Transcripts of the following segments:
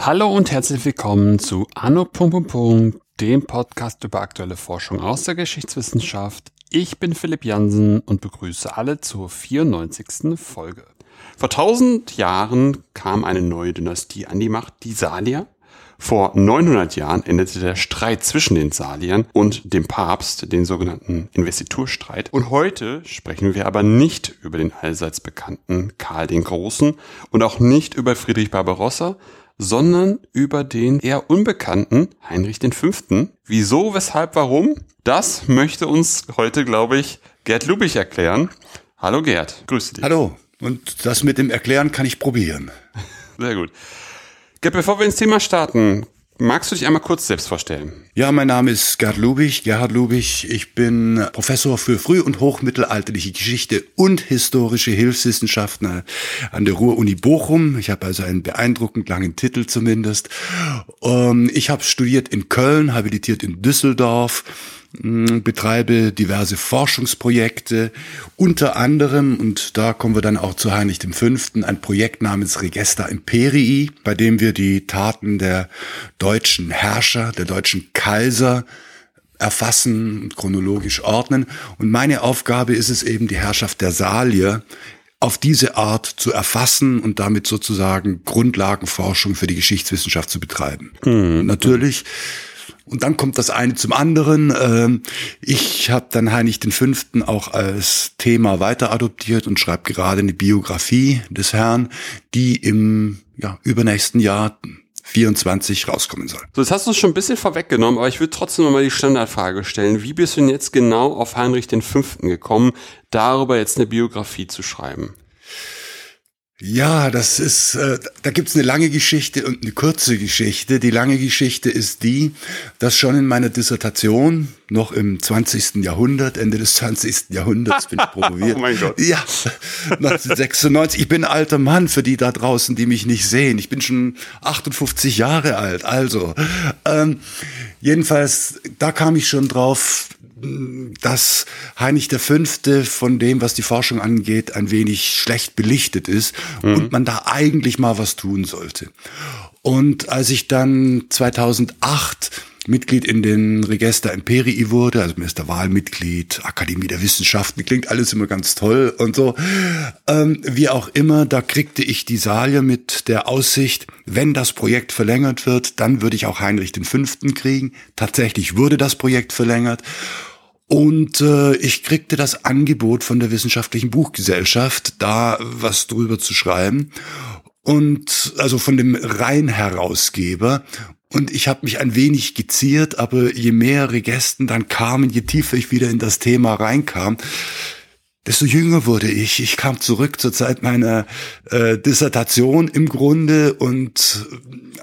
Hallo und herzlich willkommen zu Anno. dem Podcast über aktuelle Forschung aus der Geschichtswissenschaft. Ich bin Philipp Jansen und begrüße alle zur 94. Folge. Vor tausend Jahren kam eine neue Dynastie an die Macht, die Salier. Vor 900 Jahren endete der Streit zwischen den Saliern und dem Papst, den sogenannten Investiturstreit. Und heute sprechen wir aber nicht über den allseits bekannten Karl den Großen und auch nicht über Friedrich Barbarossa, sondern über den eher unbekannten Heinrich V. Wieso, weshalb, warum? Das möchte uns heute, glaube ich, Gerd Lubich erklären. Hallo Gerd, grüße dich. Hallo. Und das mit dem Erklären kann ich probieren. Sehr gut. Bevor wir ins Thema starten, magst du dich einmal kurz selbst vorstellen? Ja, mein Name ist Gerd Lubich, Gerhard Lubich. Ich bin Professor für früh- und hochmittelalterliche Geschichte und historische Hilfswissenschaften an der Ruhr-Uni Bochum. Ich habe also einen beeindruckend langen Titel zumindest. Ähm, ich habe studiert in Köln, habilitiert in Düsseldorf betreibe diverse Forschungsprojekte, unter anderem, und da kommen wir dann auch zu Heinrich V., ein Projekt namens Regesta Imperii, bei dem wir die Taten der deutschen Herrscher, der deutschen Kaiser erfassen und chronologisch ordnen. Und meine Aufgabe ist es eben, die Herrschaft der Salier auf diese Art zu erfassen und damit sozusagen Grundlagenforschung für die Geschichtswissenschaft zu betreiben. Mhm. Natürlich und dann kommt das eine zum anderen. Ähm, ich habe dann Heinrich V. auch als Thema weiter adoptiert und schreibe gerade eine Biografie des Herrn, die im ja, übernächsten Jahr 24 rauskommen soll. So, jetzt hast du es schon ein bisschen vorweggenommen, aber ich würde trotzdem noch mal die Standardfrage stellen. Wie bist du denn jetzt genau auf Heinrich V. gekommen, darüber jetzt eine Biografie zu schreiben? Ja, das ist, äh, da gibt's eine lange Geschichte und eine kurze Geschichte. Die lange Geschichte ist die, dass schon in meiner Dissertation, noch im 20. Jahrhundert, Ende des 20. Jahrhunderts bin ich promoviert. oh mein Gott. Ja, 1996. Ich bin ein alter Mann für die da draußen, die mich nicht sehen. Ich bin schon 58 Jahre alt. Also, ähm, jedenfalls, da kam ich schon drauf, dass Heinrich V. von dem, was die Forschung angeht, ein wenig schlecht belichtet ist mhm. und man da eigentlich mal was tun sollte. Und als ich dann 2008 Mitglied in den Register Imperii wurde, also Mr. Wahlmitglied, Akademie der Wissenschaften, klingt alles immer ganz toll und so. Ähm, wie auch immer, da kriegte ich die Salier mit der Aussicht, wenn das Projekt verlängert wird, dann würde ich auch Heinrich V. kriegen. Tatsächlich wurde das Projekt verlängert. Und äh, ich kriegte das Angebot von der Wissenschaftlichen Buchgesellschaft, da was drüber zu schreiben. Und also von dem Rhein-Herausgeber. Und ich habe mich ein wenig geziert, aber je mehr Regesten dann kamen, je tiefer ich wieder in das Thema reinkam, desto jünger wurde ich. Ich kam zurück zur Zeit meiner äh, Dissertation im Grunde und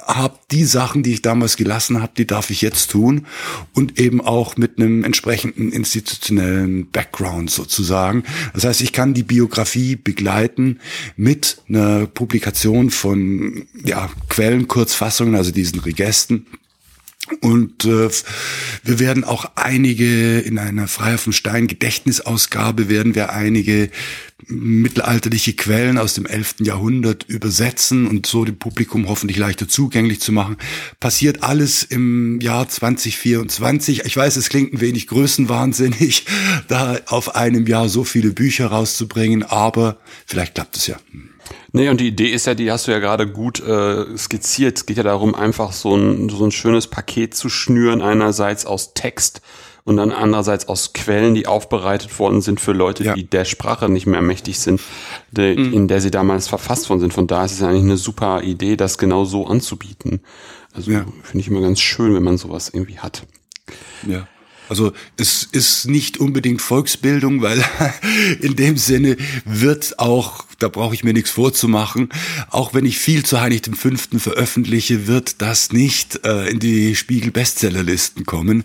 habe die Sachen, die ich damals gelassen habe, die darf ich jetzt tun und eben auch mit einem entsprechenden institutionellen Background sozusagen. Das heißt, ich kann die Biografie begleiten mit einer Publikation von ja, Quellenkurzfassungen, also diesen Regesten und äh, wir werden auch einige in einer Freier vom Stein Gedächtnisausgabe werden wir einige mittelalterliche Quellen aus dem 11. Jahrhundert übersetzen und so dem Publikum hoffentlich leichter zugänglich zu machen. Passiert alles im Jahr 2024. Ich weiß, es klingt ein wenig größenwahnsinnig, da auf einem Jahr so viele Bücher rauszubringen, aber vielleicht klappt es ja. Nee, und die Idee ist ja, die hast du ja gerade gut äh, skizziert. Es geht ja darum, einfach so ein, so ein schönes Paket zu schnüren, einerseits aus Text und dann andererseits aus Quellen, die aufbereitet worden sind für Leute, ja. die der Sprache nicht mehr mächtig sind, de, mhm. in der sie damals verfasst worden sind. Von daher ist es ja eigentlich eine super Idee, das genau so anzubieten. Also ja. finde ich immer ganz schön, wenn man sowas irgendwie hat. Ja. Also es ist nicht unbedingt Volksbildung, weil in dem Sinne wird auch da brauche ich mir nichts vorzumachen. Auch wenn ich viel zu Heinrich V. veröffentliche, wird das nicht äh, in die Spiegel-Bestsellerlisten kommen.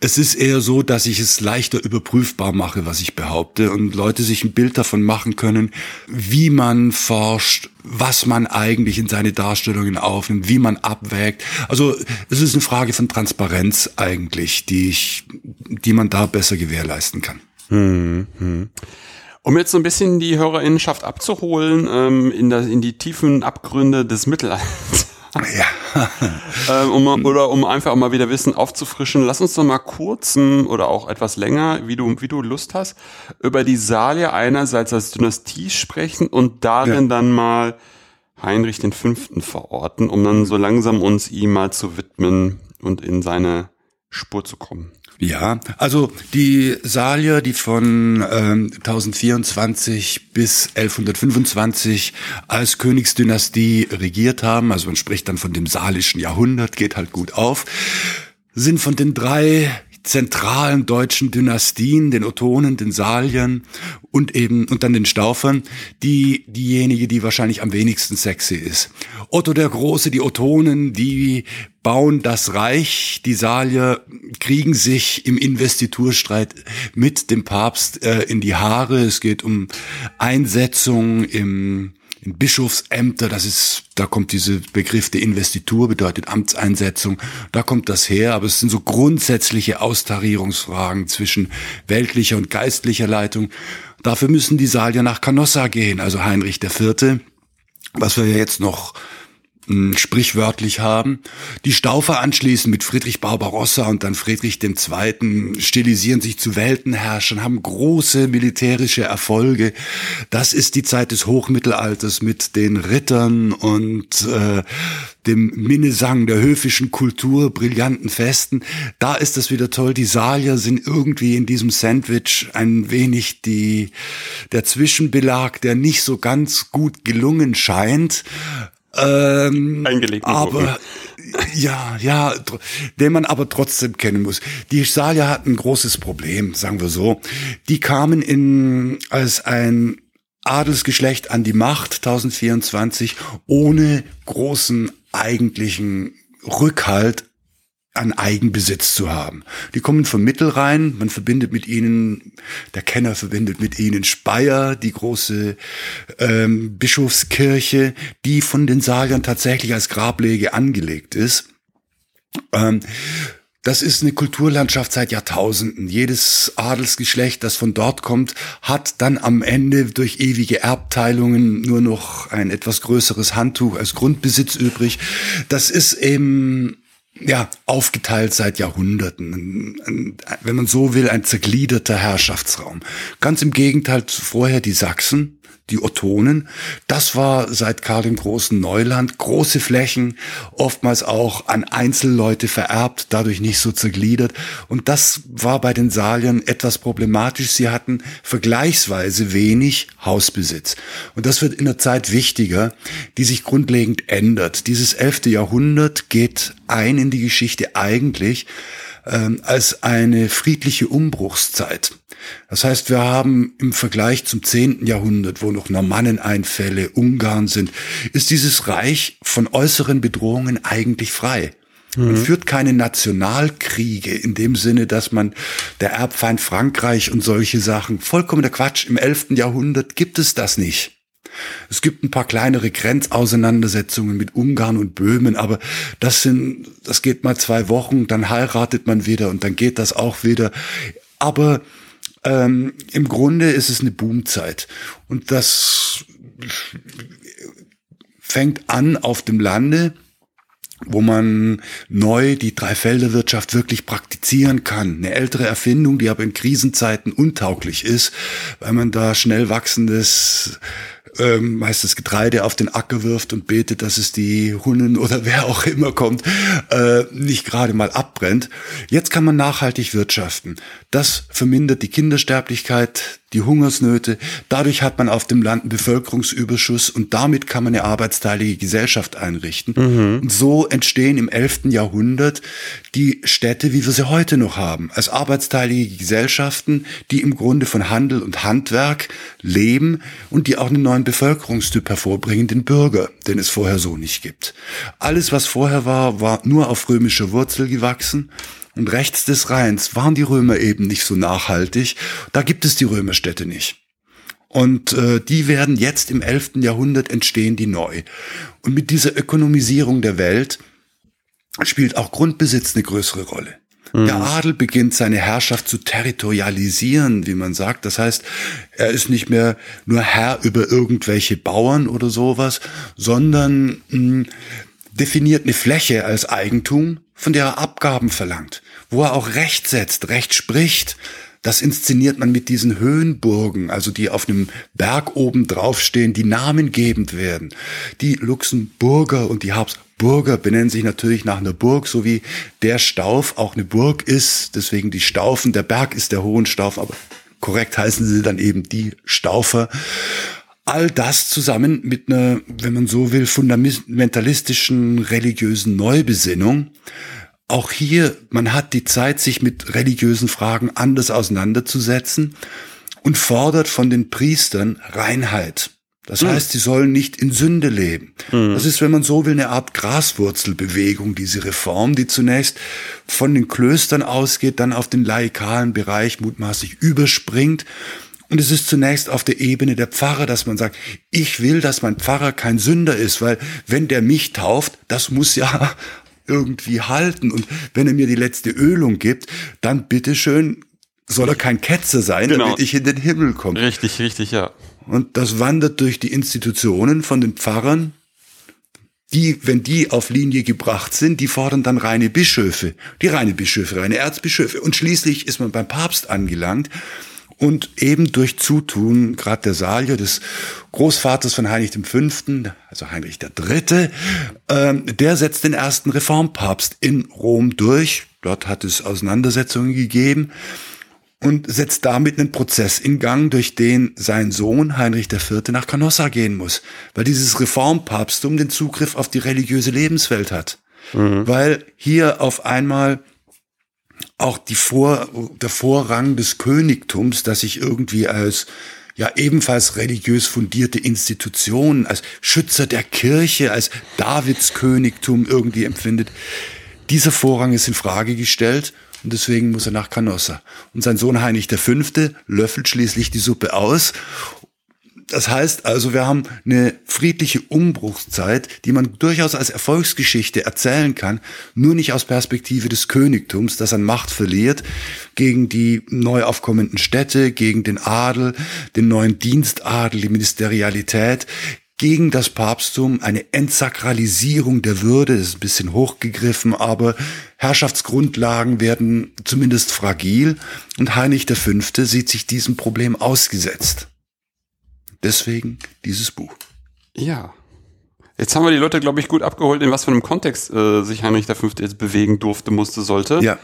Es ist eher so, dass ich es leichter überprüfbar mache, was ich behaupte und Leute sich ein Bild davon machen können, wie man forscht, was man eigentlich in seine Darstellungen aufnimmt, wie man abwägt. Also es ist eine Frage von Transparenz eigentlich, die ich, die man da besser gewährleisten kann. Hm, hm. Um jetzt so ein bisschen die Hörerinnenschaft abzuholen ähm, in, das, in die tiefen Abgründe des Mittelalters. Ja. ähm, um, oder um einfach mal wieder Wissen aufzufrischen, lass uns doch mal kurz oder auch etwas länger, wie du, wie du Lust hast, über die Salier einerseits als Dynastie sprechen und darin ja. dann mal Heinrich den Fünften verorten, um dann so langsam uns ihm mal zu widmen und in seine Spur zu kommen. Ja, also die Salier, die von ähm, 1024 bis 1125 als Königsdynastie regiert haben, also man spricht dann von dem salischen Jahrhundert, geht halt gut auf, sind von den drei zentralen deutschen Dynastien, den Ottonen, den Saliern und eben und dann den Staufern, die diejenige, die wahrscheinlich am wenigsten sexy ist. Otto der Große, die Ottonen, die bauen das Reich, die Salier kriegen sich im Investiturstreit mit dem Papst äh, in die Haare. Es geht um Einsetzung im in Bischofsämter, das ist, da kommt diese Begriff der Investitur, bedeutet Amtseinsetzung, da kommt das her, aber es sind so grundsätzliche Austarierungsfragen zwischen weltlicher und geistlicher Leitung. Dafür müssen die Salier nach Canossa gehen, also Heinrich IV., was wir ja jetzt noch sprichwörtlich haben. Die Staufer anschließend mit Friedrich Barbarossa und dann Friedrich II. stilisieren sich zu Weltenherrschern, haben große militärische Erfolge. Das ist die Zeit des Hochmittelalters mit den Rittern und äh, dem Minnesang der höfischen Kultur, brillanten Festen. Da ist das wieder toll. Die Salier sind irgendwie in diesem Sandwich ein wenig die, der Zwischenbelag, der nicht so ganz gut gelungen scheint. Ähm, Eingelegten aber ja, ja, den man aber trotzdem kennen muss. Die Salier hatten ein großes Problem, sagen wir so. Die kamen in als ein Adelsgeschlecht an die Macht 1024 ohne großen eigentlichen Rückhalt an Eigenbesitz zu haben. Die kommen vom Mittelrhein, man verbindet mit ihnen, der Kenner verbindet mit ihnen Speyer, die große ähm, Bischofskirche, die von den Saliern tatsächlich als Grablege angelegt ist. Ähm, das ist eine Kulturlandschaft seit Jahrtausenden. Jedes Adelsgeschlecht, das von dort kommt, hat dann am Ende durch ewige Erbteilungen nur noch ein etwas größeres Handtuch als Grundbesitz übrig. Das ist eben ja, aufgeteilt seit Jahrhunderten. Wenn man so will, ein zergliederter Herrschaftsraum. Ganz im Gegenteil vorher die Sachsen, die Ottonen. Das war seit Karl dem Großen Neuland. Große Flächen, oftmals auch an Einzelleute vererbt, dadurch nicht so zergliedert. Und das war bei den Saliern etwas problematisch. Sie hatten vergleichsweise wenig Hausbesitz. Und das wird in der Zeit wichtiger, die sich grundlegend ändert. Dieses elfte Jahrhundert geht ein in die Geschichte eigentlich ähm, als eine friedliche Umbruchszeit. Das heißt, wir haben im Vergleich zum zehnten Jahrhundert, wo noch Normanneneinfälle, Ungarn sind, ist dieses Reich von äußeren Bedrohungen eigentlich frei. Man mhm. führt keine Nationalkriege in dem Sinne, dass man der Erbfeind Frankreich und solche Sachen, vollkommener Quatsch. Im elften Jahrhundert gibt es das nicht. Es gibt ein paar kleinere Grenzauseinandersetzungen mit Ungarn und Böhmen, aber das sind, das geht mal zwei Wochen, dann heiratet man wieder und dann geht das auch wieder. Aber ähm, im Grunde ist es eine Boomzeit und das fängt an auf dem Lande wo man neu die Dreifelderwirtschaft wirklich praktizieren kann. Eine ältere Erfindung, die aber in Krisenzeiten untauglich ist, weil man da schnell wachsendes ähm, meistens Getreide auf den Acker wirft und betet, dass es die Hunden oder wer auch immer kommt, äh, nicht gerade mal abbrennt. Jetzt kann man nachhaltig wirtschaften. Das vermindert die Kindersterblichkeit, die Hungersnöte. Dadurch hat man auf dem Land einen Bevölkerungsüberschuss und damit kann man eine arbeitsteilige Gesellschaft einrichten. Mhm. Und so entstehen im 11. Jahrhundert die Städte, wie wir sie heute noch haben, als arbeitsteilige Gesellschaften, die im Grunde von Handel und Handwerk leben und die auch eine neue neuen Bevölkerungstyp hervorbringen, den Bürger, den es vorher so nicht gibt. Alles, was vorher war, war nur auf römische Wurzel gewachsen. Und rechts des Rheins waren die Römer eben nicht so nachhaltig. Da gibt es die Römerstädte nicht. Und äh, die werden jetzt im 11. Jahrhundert entstehen, die neu. Und mit dieser Ökonomisierung der Welt spielt auch Grundbesitz eine größere Rolle. Der Adel beginnt seine Herrschaft zu territorialisieren, wie man sagt. Das heißt, er ist nicht mehr nur Herr über irgendwelche Bauern oder sowas, sondern mh, hm, definiert eine Fläche als Eigentum, von der er Abgaben verlangt, wo er auch Recht setzt, Recht spricht. Das inszeniert man mit diesen Höhenburgen, also die auf einem Berg oben draufstehen, die namengebend werden. Die Luxemburger und die Habs Burger benennen sich natürlich nach einer Burg, so wie der Stauf auch eine Burg ist. Deswegen die Staufen. Der Berg ist der Hohenstauf, aber korrekt heißen sie dann eben die Staufer. All das zusammen mit einer, wenn man so will, fundamentalistischen religiösen Neubesinnung. Auch hier, man hat die Zeit, sich mit religiösen Fragen anders auseinanderzusetzen und fordert von den Priestern Reinheit. Das mhm. heißt, sie sollen nicht in Sünde leben. Mhm. Das ist, wenn man so will, eine Art Graswurzelbewegung, diese Reform, die zunächst von den Klöstern ausgeht, dann auf den laikalen Bereich mutmaßlich überspringt. Und es ist zunächst auf der Ebene der Pfarrer, dass man sagt, ich will, dass mein Pfarrer kein Sünder ist, weil wenn der mich tauft, das muss ja irgendwie halten. Und wenn er mir die letzte Ölung gibt, dann bitteschön soll er kein Ketzer sein, genau. damit ich in den Himmel komme. Richtig, richtig, ja. Und das wandert durch die Institutionen von den Pfarrern. Die, wenn die auf Linie gebracht sind, die fordern dann reine Bischöfe, die reine Bischöfe, reine Erzbischöfe. Und schließlich ist man beim Papst angelangt. Und eben durch Zutun, gerade der Salier des Großvaters von Heinrich V., also Heinrich III., ähm, der setzt den ersten Reformpapst in Rom durch. Dort hat es Auseinandersetzungen gegeben und setzt damit einen Prozess in Gang, durch den sein Sohn Heinrich IV. nach Canossa gehen muss, weil dieses Reformpapsttum den Zugriff auf die religiöse Lebenswelt hat. Mhm. Weil hier auf einmal auch die Vor, der Vorrang des Königtums, das sich irgendwie als ja ebenfalls religiös fundierte Institution, als Schützer der Kirche, als Davids Königtum irgendwie empfindet, dieser Vorrang ist in Frage gestellt und deswegen muss er nach Canossa. Und sein Sohn Heinrich V. löffelt schließlich die Suppe aus das heißt also, wir haben eine friedliche Umbruchszeit, die man durchaus als Erfolgsgeschichte erzählen kann, nur nicht aus Perspektive des Königtums, das an Macht verliert, gegen die neu aufkommenden Städte, gegen den Adel, den neuen Dienstadel, die Ministerialität, gegen das Papsttum, eine Entsakralisierung der Würde, ist ein bisschen hochgegriffen, aber Herrschaftsgrundlagen werden zumindest fragil und Heinrich V. sieht sich diesem Problem ausgesetzt. Deswegen dieses Buch. Ja. Jetzt haben wir die Leute, glaube ich, gut abgeholt, in was für einem Kontext äh, sich Heinrich V. jetzt bewegen durfte, musste, sollte. Ja.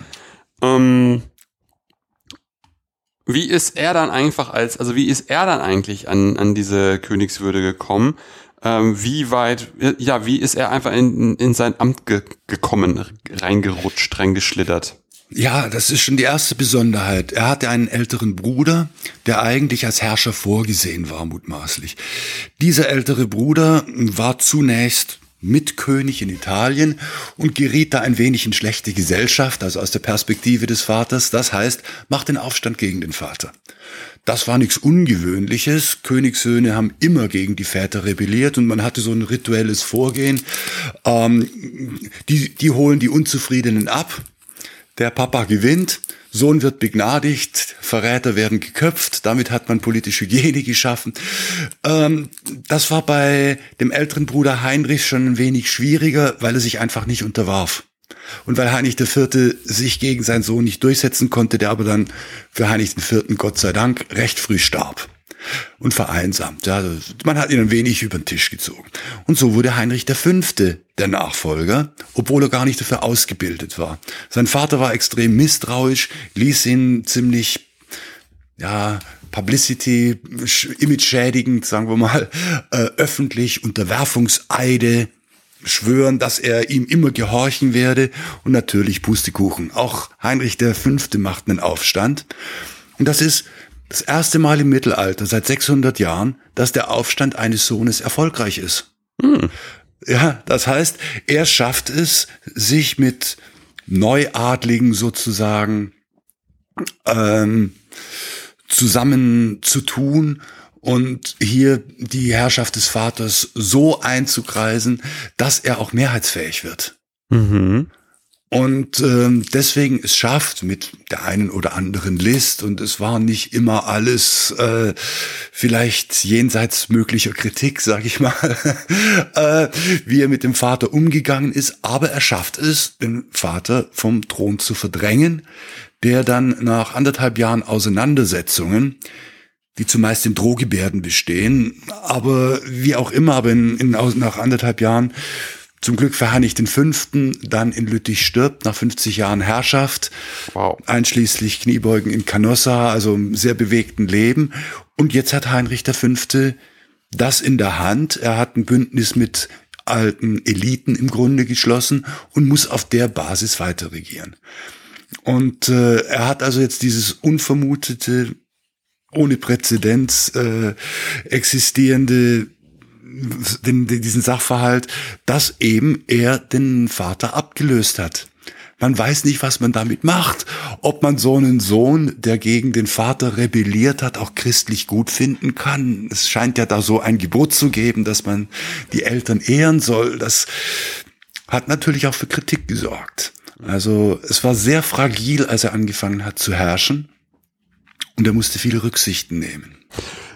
Ähm, wie ist er dann einfach als, also wie ist er dann eigentlich an, an diese Königswürde gekommen? Ähm, wie weit, ja, wie ist er einfach in, in sein Amt ge gekommen, reingerutscht, reingeschlittert? Ja, das ist schon die erste Besonderheit. Er hatte einen älteren Bruder, der eigentlich als Herrscher vorgesehen war, mutmaßlich. Dieser ältere Bruder war zunächst Mitkönig in Italien und geriet da ein wenig in schlechte Gesellschaft, also aus der Perspektive des Vaters. Das heißt, macht den Aufstand gegen den Vater. Das war nichts Ungewöhnliches. Königssöhne haben immer gegen die Väter rebelliert und man hatte so ein rituelles Vorgehen. Ähm, die, die holen die Unzufriedenen ab, der Papa gewinnt, Sohn wird begnadigt, Verräter werden geköpft, damit hat man politische Hygiene geschaffen. Ähm, das war bei dem älteren Bruder Heinrich schon ein wenig schwieriger, weil er sich einfach nicht unterwarf. Und weil Heinrich IV. sich gegen seinen Sohn nicht durchsetzen konnte, der aber dann für Heinrich IV. Gott sei Dank recht früh starb und vereinsamt. Ja, man hat ihn ein wenig über den Tisch gezogen. Und so wurde Heinrich V. der Nachfolger, obwohl er gar nicht dafür ausgebildet war. Sein Vater war extrem misstrauisch, ließ ihn ziemlich, ja, Publicity, image schädigend, sagen wir mal, äh, öffentlich Unterwerfungseide schwören, dass er ihm immer gehorchen werde und natürlich Pustekuchen. Auch Heinrich V. macht einen Aufstand. Und das ist Das erste Mal im Mittelalter, seit 600 Jahren, dass der Aufstand eines Sohnes erfolgreich ist. Hm. Ja, das heißt, er schafft es, sich mit Neuadligen sozusagen ähm, zusammenzutun und hier die Herrschaft des Vaters so einzukreisen, dass er auch mehrheitsfähig wird. Mhm. Und ähm, deswegen es schafft mit der einen oder anderen List und es war nicht immer alles äh, vielleicht jenseits möglicher Kritik, sag ich mal, äh, wie er mit dem Vater umgegangen ist, aber er schafft es, den Vater vom Thron zu verdrängen, der dann nach anderthalb Jahren Auseinandersetzungen die zumeist in Drohgebärden bestehen, aber wie auch immer, aber in, in, nach anderthalb Jahren zum Glück für Heinrich V. dann in Lüttich stirbt, nach 50 Jahren Herrschaft, wow. einschließlich Kniebeugen in Canossa, also sehr bewegten Leben. Und jetzt hat Heinrich V. das in der Hand. Er hat ein Bündnis mit alten Eliten im Grunde geschlossen und muss auf der Basis weiter regieren. Und äh, er hat also jetzt dieses unvermutete, ohne Präzedenz äh, existierende den, diesen Sachverhalt, dass eben er den Vater abgelöst hat. Man weiß nicht, was man damit macht. Ob man so einen Sohn, der gegen den Vater rebelliert hat, auch christlich gut finden kann. Es scheint ja da so ein Gebot zu geben, dass man die Eltern ehren soll. Das hat natürlich auch für Kritik gesorgt. Also es war sehr fragil, als er angefangen hat zu herrschen. Und er musste viele Rücksichten nehmen.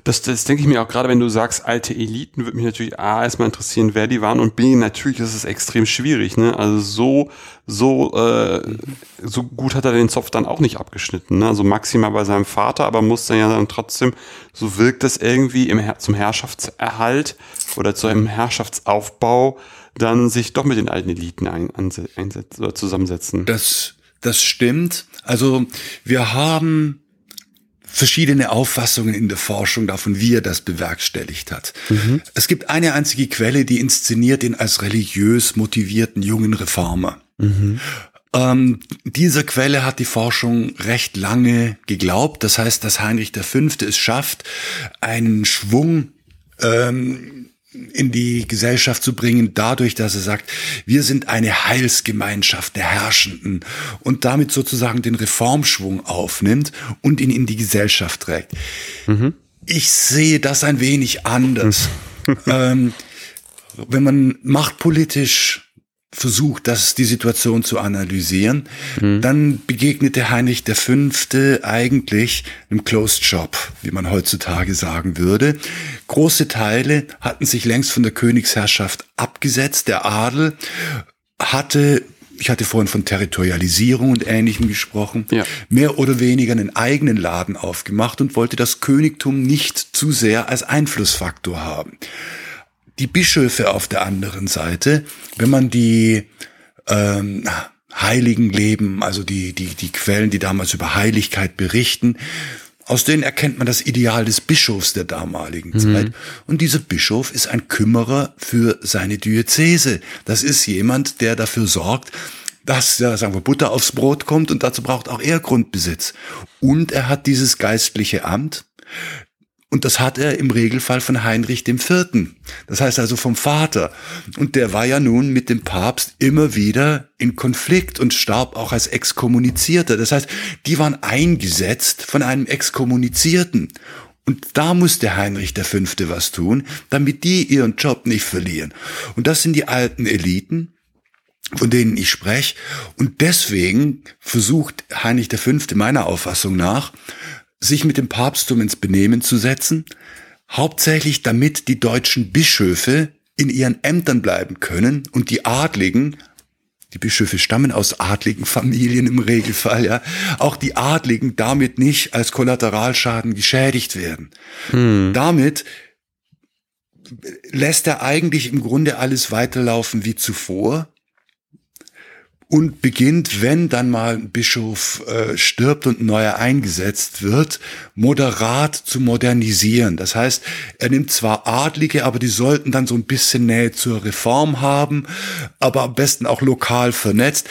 Das, das denke ich mir auch gerade, wenn du sagst, alte Eliten, würde mich natürlich A, erstmal interessieren, wer die waren und B, natürlich ist es extrem schwierig, ne? Also so, so, äh, so gut hat er den Zopf dann auch nicht abgeschnitten, ne? Also maximal bei seinem Vater, aber muss dann ja dann trotzdem, so wirkt das irgendwie im, zum Herrschaftserhalt oder zu einem Herrschaftsaufbau dann sich doch mit den alten Eliten ein, einsetzen oder zusammensetzen. Das, das stimmt. Also wir haben verschiedene Auffassungen in der Forschung davon, wie er das bewerkstelligt hat. Mhm. Es gibt eine einzige Quelle, die inszeniert ihn als religiös motivierten jungen Reformer. Mhm. Ähm, dieser Quelle hat die Forschung recht lange geglaubt. Das heißt, dass Heinrich V. es schafft, einen Schwung ähm, in die Gesellschaft zu bringen, dadurch, dass er sagt, wir sind eine Heilsgemeinschaft der Herrschenden und damit sozusagen den Reformschwung aufnimmt und ihn in die Gesellschaft trägt. Mhm. Ich sehe das ein wenig anders. ähm, wenn man machtpolitisch versucht, das die Situation zu analysieren, mhm. dann begegnete Heinrich V. eigentlich einem Closed Shop, wie man heutzutage sagen würde. Große Teile hatten sich längst von der Königsherrschaft abgesetzt. Der Adel hatte ich hatte vorhin von Territorialisierung und Ähnlichem gesprochen, ja. mehr oder weniger einen eigenen Laden aufgemacht und wollte das Königtum nicht zu sehr als Einflussfaktor haben die Bischöfe auf der anderen Seite, wenn man die ähm, Heiligen leben, also die, die, die Quellen, die damals über Heiligkeit berichten, aus denen erkennt man das Ideal des Bischofs der damaligen mhm. Zeit. Und dieser Bischof ist ein Kümmerer für seine Diözese. Das ist jemand, der dafür sorgt, dass, ja, sagen wir, Butter aufs Brot kommt und dazu braucht auch er Grundbesitz. Und er hat dieses geistliche Amt, und das hat er im Regelfall von Heinrich IV. Das heißt also vom Vater. Und der war ja nun mit dem Papst immer wieder in Konflikt und starb auch als Exkommunizierter. Das heißt, die waren eingesetzt von einem Exkommunizierten. Und da musste Heinrich V. was tun, damit die ihren Job nicht verlieren. Und das sind die alten Eliten, von denen ich spreche. Und deswegen versucht Heinrich V. meiner Auffassung nach, sich mit dem Papsttum ins Benehmen zu setzen, hauptsächlich damit die deutschen Bischöfe in ihren Ämtern bleiben können und die Adligen, die Bischöfe stammen aus adligen Familien im Regelfall, ja, auch die Adligen damit nicht als Kollateralschaden geschädigt werden. Hm. Damit lässt er eigentlich im Grunde alles weiterlaufen wie zuvor und beginnt, wenn dann mal ein Bischof äh, stirbt und ein neuer eingesetzt wird, moderat zu modernisieren. Das heißt, er nimmt zwar Adlige, aber die sollten dann so ein bisschen Nähe zur Reform haben, aber am besten auch lokal vernetzt.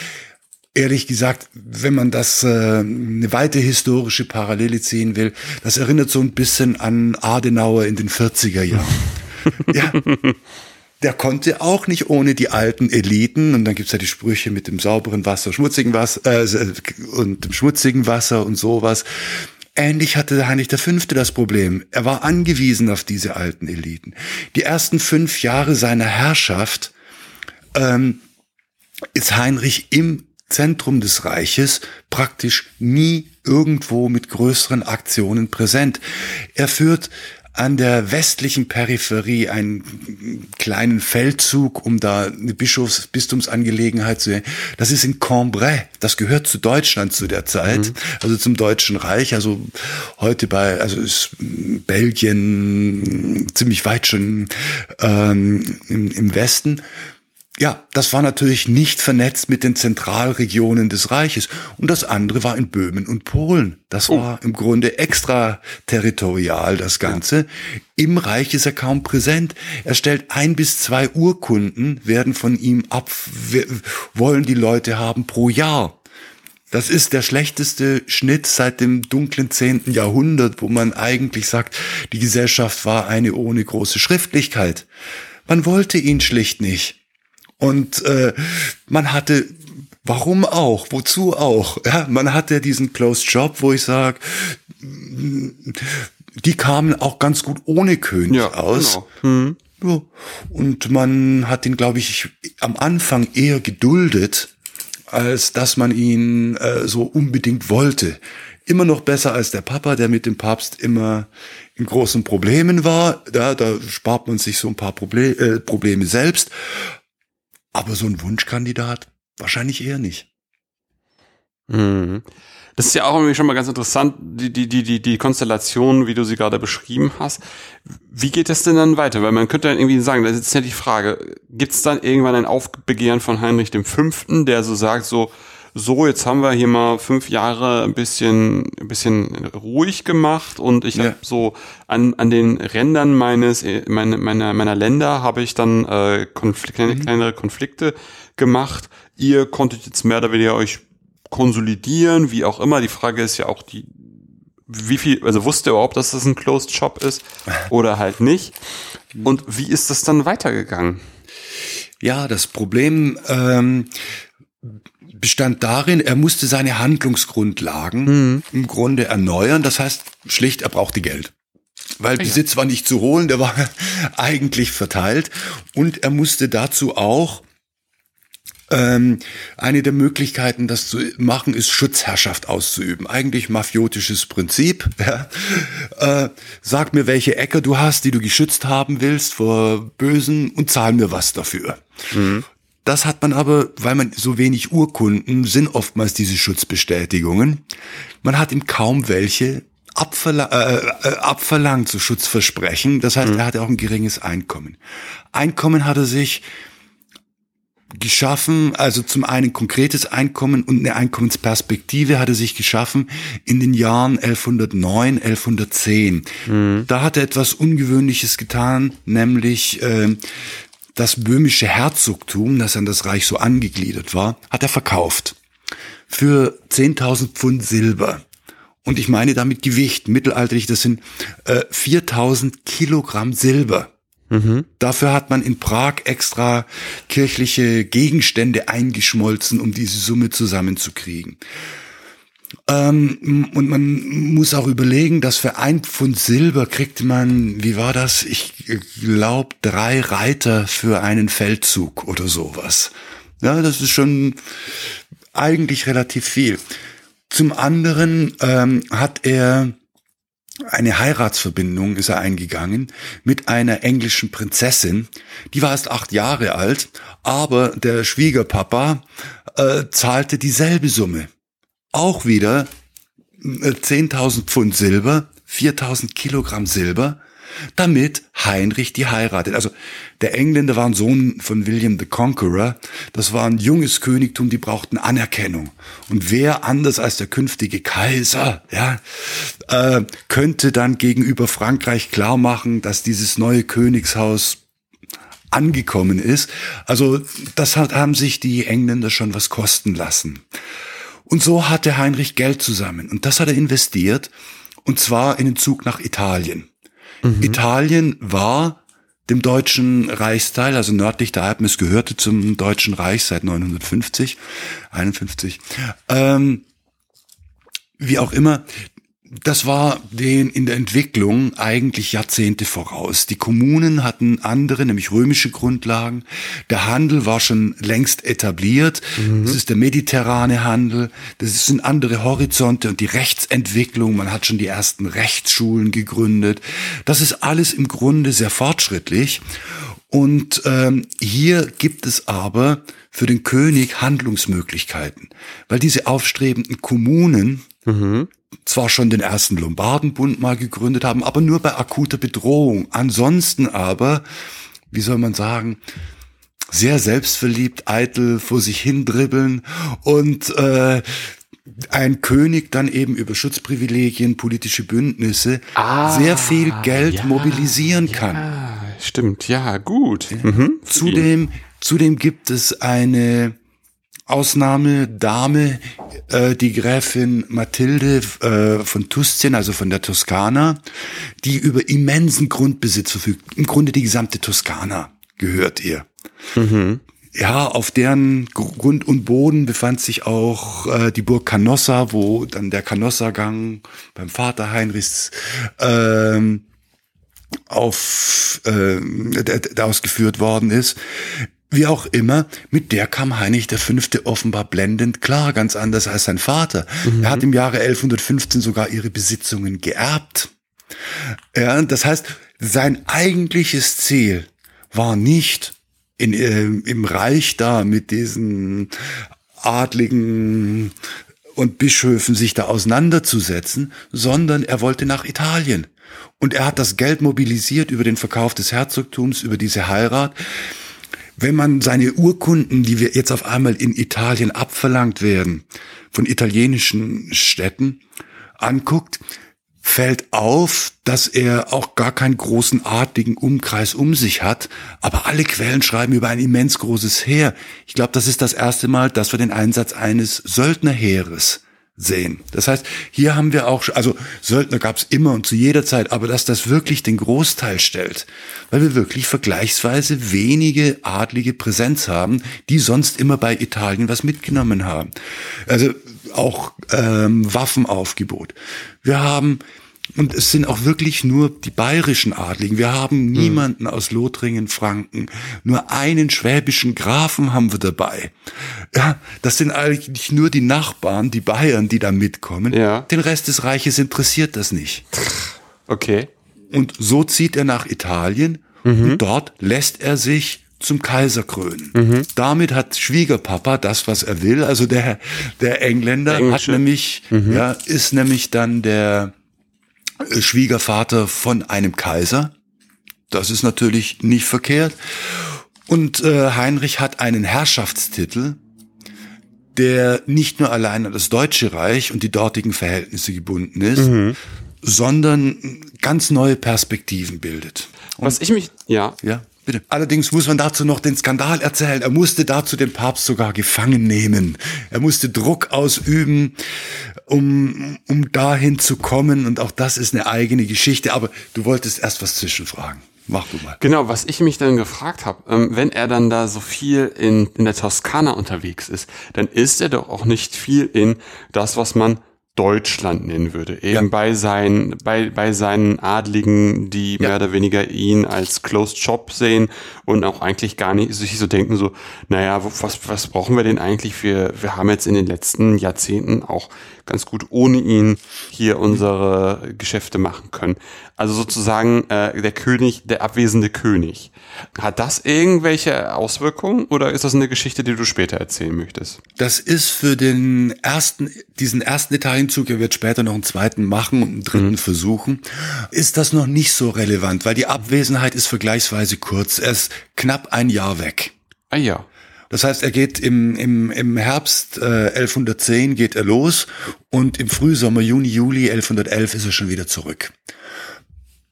ehrlich gesagt, wenn man das äh, eine weite historische Parallele ziehen will, das erinnert so ein bisschen an Adenauer in den 40er Jahren. ja. Der konnte auch nicht ohne die alten Eliten, und dann gibt's ja die Sprüche mit dem sauberen Wasser, schmutzigen Wasser äh, und dem schmutzigen Wasser und sowas. Ähnlich hatte Heinrich V. das Problem. Er war angewiesen auf diese alten Eliten. Die ersten fünf Jahre seiner Herrschaft ähm, ist Heinrich im Zentrum des Reiches praktisch nie irgendwo mit größeren Aktionen präsent. Er führt an der westlichen Peripherie einen kleinen Feldzug, um da eine Bischofs Bistumsangelegenheit zu. Das ist in Cambrai. Das gehört zu Deutschland zu der Zeit, mhm. also zum Deutschen Reich. Also heute bei, also ist Belgien ziemlich weit schon ähm, im, im Westen. Ja, das war natürlich nicht vernetzt mit den Zentralregionen des Reiches. Und das andere war in Böhmen und Polen. Das oh. war im Grunde extraterritorial, das Ganze. Im Reich ist er kaum präsent. Er stellt ein bis zwei Urkunden, werden von ihm ab, wollen die Leute haben pro Jahr. Das ist der schlechteste Schnitt seit dem dunklen zehnten Jahrhundert, wo man eigentlich sagt, die Gesellschaft war eine ohne große Schriftlichkeit. Man wollte ihn schlicht nicht. Und äh, man hatte Warum auch? Wozu auch? Ja, man hatte diesen Closed Job, wo ich sage, die kamen auch ganz gut ohne König ja, aus. Genau. Mhm. Ja. Und man hat ihn, glaube ich, am Anfang eher geduldet, als dass man ihn äh, so unbedingt wollte. Immer noch besser als der Papa, der mit dem Papst immer in großen Problemen war. Ja, da spart man sich so ein paar Proble äh, Probleme selbst. Aber so ein Wunschkandidat wahrscheinlich eher nicht. Mhm. Das ist ja auch irgendwie schon mal ganz interessant, die, die, die, die, die Konstellation, wie du sie gerade beschrieben hast. Wie geht es denn dann weiter? Weil man könnte dann irgendwie sagen, das ist ja die Frage, gibt es dann irgendwann ein Aufbegehren von Heinrich V., der so sagt, so, so, jetzt haben wir hier mal fünf Jahre ein bisschen, ein bisschen ruhig gemacht und ich ja. habe so an, an den Rändern meines, meine, meiner, meiner Länder habe ich dann äh, Konfl kleine, mhm. kleinere Konflikte gemacht. Ihr konntet jetzt mehr oder weniger euch konsolidieren, wie auch immer. Die Frage ist ja auch die, wie viel, also wusste er überhaupt, dass das ein Closed Shop ist oder halt nicht? Und wie ist das dann weitergegangen? Ja, das Problem ähm, bestand darin, er musste seine Handlungsgrundlagen mhm. im Grunde erneuern. Das heißt, schlicht, er brauchte Geld. Weil Besitz war nicht zu holen, der war eigentlich verteilt. Und er musste dazu auch ähm, eine der Möglichkeiten, das zu machen, ist Schutzherrschaft auszuüben. Eigentlich mafiotisches Prinzip. Ja. Äh, sag mir, welche Äcker du hast, die du geschützt haben willst vor Bösen und zahl mir was dafür. Mhm. Das hat man aber, weil man so wenig Urkunden sind oftmals diese Schutzbestätigungen. Man hat ihm kaum welche abverla äh, äh, abverlangt, so Schutzversprechen. Das heißt, mhm. er hatte auch ein geringes Einkommen. Einkommen hat er sich geschaffen, also zum einen konkretes Einkommen und eine Einkommensperspektive hat er sich geschaffen in den Jahren 1109, 1110. Mhm. Da hat er etwas Ungewöhnliches getan, nämlich äh, das böhmische Herzogtum, das an das Reich so angegliedert war, hat er verkauft. Für 10.000 Pfund Silber. Und ich meine damit Gewicht, mittelalterlich, das sind äh, 4.000 Kilogramm Silber. Mhm. Dafür hat man in Prag extra kirchliche Gegenstände eingeschmolzen, um diese Summe zusammenzukriegen. Ähm, und man muss auch überlegen, dass für ein Pfund Silber kriegt man, wie war das? Ich glaube, drei Reiter für einen Feldzug oder sowas. Ja, das ist schon eigentlich relativ viel. Zum anderen ähm, hat er eine Heiratsverbindung ist er eingegangen mit einer englischen Prinzessin. Die war erst acht Jahre alt, aber der Schwiegerpapa äh, zahlte dieselbe Summe auch wieder 10.000 äh, Pfund Silber, 4.000 Kilogramm Silber, damit Heinrich die heiratet. Also der Engländer war ein Sohn von William the Conqueror. Das war ein junges Königtum, die brauchten Anerkennung. Und wer anders als der künftige Kaiser, ja, äh, könnte dann gegenüber Frankreich klar machen, dass dieses neue Königshaus angekommen ist. Also das hat, haben sich die Engländer schon was kosten lassen. Und so hatte Heinrich Geld zusammen und das hat er investiert und zwar in den Zug nach Italien. Mhm. Italien war dem deutschen Reichsteil, also nördlich der Alpen, es gehörte zum Deutschen Reich seit 950, 51. Ähm, wie auch immer, das war den in der Entwicklung eigentlich Jahrzehnte voraus. Die Kommunen hatten andere, nämlich römische Grundlagen. Der Handel war schon längst etabliert. Mhm. Das ist der mediterrane Handel. Das sind andere Horizonte und die Rechtsentwicklung. Man hat schon die ersten Rechtsschulen gegründet. Das ist alles im Grunde sehr fortschrittlich. Und ähm, hier gibt es aber für den König Handlungsmöglichkeiten, weil diese aufstrebenden Kommunen mhm zwar schon den ersten Lombardenbund mal gegründet haben, aber nur bei akuter Bedrohung. Ansonsten aber, wie soll man sagen, sehr selbstverliebt, eitel vor sich hin dribbeln und äh, ein König dann eben über Schutzprivilegien, politische Bündnisse ah, sehr viel Geld ja, mobilisieren kann. Ja, stimmt, ja, gut. Mhm. Zudem, zudem gibt es eine Ausnahmedame, äh, die Gräfin Mathilde äh, von Tuscien, also von der Toskana, die über immensen Grundbesitz verfügt. Im Grunde die gesamte Toskana gehört ihr. Mhm. Ja, auf deren Grund und Boden befand sich auch äh, die Burg Canossa, wo dann der Canossa-Gang beim Vater Heinrichs ähm, auf äh, ausgeführt worden ist. Wie auch immer, mit der kam Heinrich V. offenbar blendend klar, ganz anders als sein Vater. Mhm. Er hat im Jahre 1115 sogar ihre Besitzungen geerbt. Ja, das heißt, sein eigentliches Ziel war nicht in, äh, im Reich da mit diesen Adligen und Bischöfen sich da auseinanderzusetzen, sondern er wollte nach Italien. Und er hat das Geld mobilisiert über den Verkauf des Herzogtums, über diese Heirat. Wenn man seine Urkunden, die wir jetzt auf einmal in Italien abverlangt werden, von italienischen Städten anguckt, fällt auf, dass er auch gar keinen großen adligen Umkreis um sich hat, aber alle Quellen schreiben über ein immens großes Heer. Ich glaube, das ist das erste Mal, dass wir den Einsatz eines Söldnerheeres sehen. Das heißt, hier haben wir auch, also Söldner gab es immer und zu jeder Zeit, aber dass das wirklich den Großteil stellt, weil wir wirklich vergleichsweise wenige adlige Präsenz haben, die sonst immer bei Italien was mitgenommen haben. Also auch ähm, Waffenaufgebot. Wir haben und es sind auch wirklich nur die bayerischen Adligen. Wir haben hm. niemanden aus Lothringen, Franken. Nur einen schwäbischen Grafen haben wir dabei. Ja, das sind eigentlich nur die Nachbarn, die Bayern, die da mitkommen. Ja. Den Rest des Reiches interessiert das nicht. Okay. Und so zieht er nach Italien mhm. und dort lässt er sich zum Kaiser krönen. Mhm. Damit hat Schwiegerpapa das, was er will. Also der, der Engländer der hat nämlich, mhm. ja, ist nämlich dann der, Schwiegervater von einem Kaiser. Das ist natürlich nicht verkehrt. Und äh, Heinrich hat einen Herrschaftstitel, der nicht nur allein an das Deutsche Reich und die dortigen Verhältnisse gebunden ist, mhm. sondern ganz neue Perspektiven bildet. Und, Was ich mich, ja. Ja. Bitte. Allerdings muss man dazu noch den Skandal erzählen. Er musste dazu den Papst sogar gefangen nehmen. Er musste Druck ausüben, um, um dahin zu kommen. Und auch das ist eine eigene Geschichte. Aber du wolltest erst was zwischenfragen. Mach du mal. Genau, was ich mich dann gefragt habe, ähm, wenn er dann da so viel in, in der Toskana unterwegs ist, dann ist er doch auch nicht viel in das, was man Deutschland nennen würde. Eben ja. bei seinen, bei, bei seinen Adligen, die ja. mehr oder weniger ihn als Closed Shop sehen und auch eigentlich gar nicht sich so denken, so, naja, was, was brauchen wir denn eigentlich? Wir, wir haben jetzt in den letzten Jahrzehnten auch ganz gut ohne ihn hier unsere Geschäfte machen können. Also sozusagen äh, der König, der abwesende König. Hat das irgendwelche Auswirkungen oder ist das eine Geschichte, die du später erzählen möchtest? Das ist für den ersten, diesen ersten Italienzug, er wird später noch einen zweiten machen und einen dritten mhm. versuchen, ist das noch nicht so relevant, weil die Abwesenheit ist vergleichsweise kurz. Er ist knapp ein Jahr weg. Ah ja. Das heißt, er geht im, im, im Herbst äh, 1110 geht er los und im Frühsommer, Juni, Juli 1111 ist er schon wieder zurück.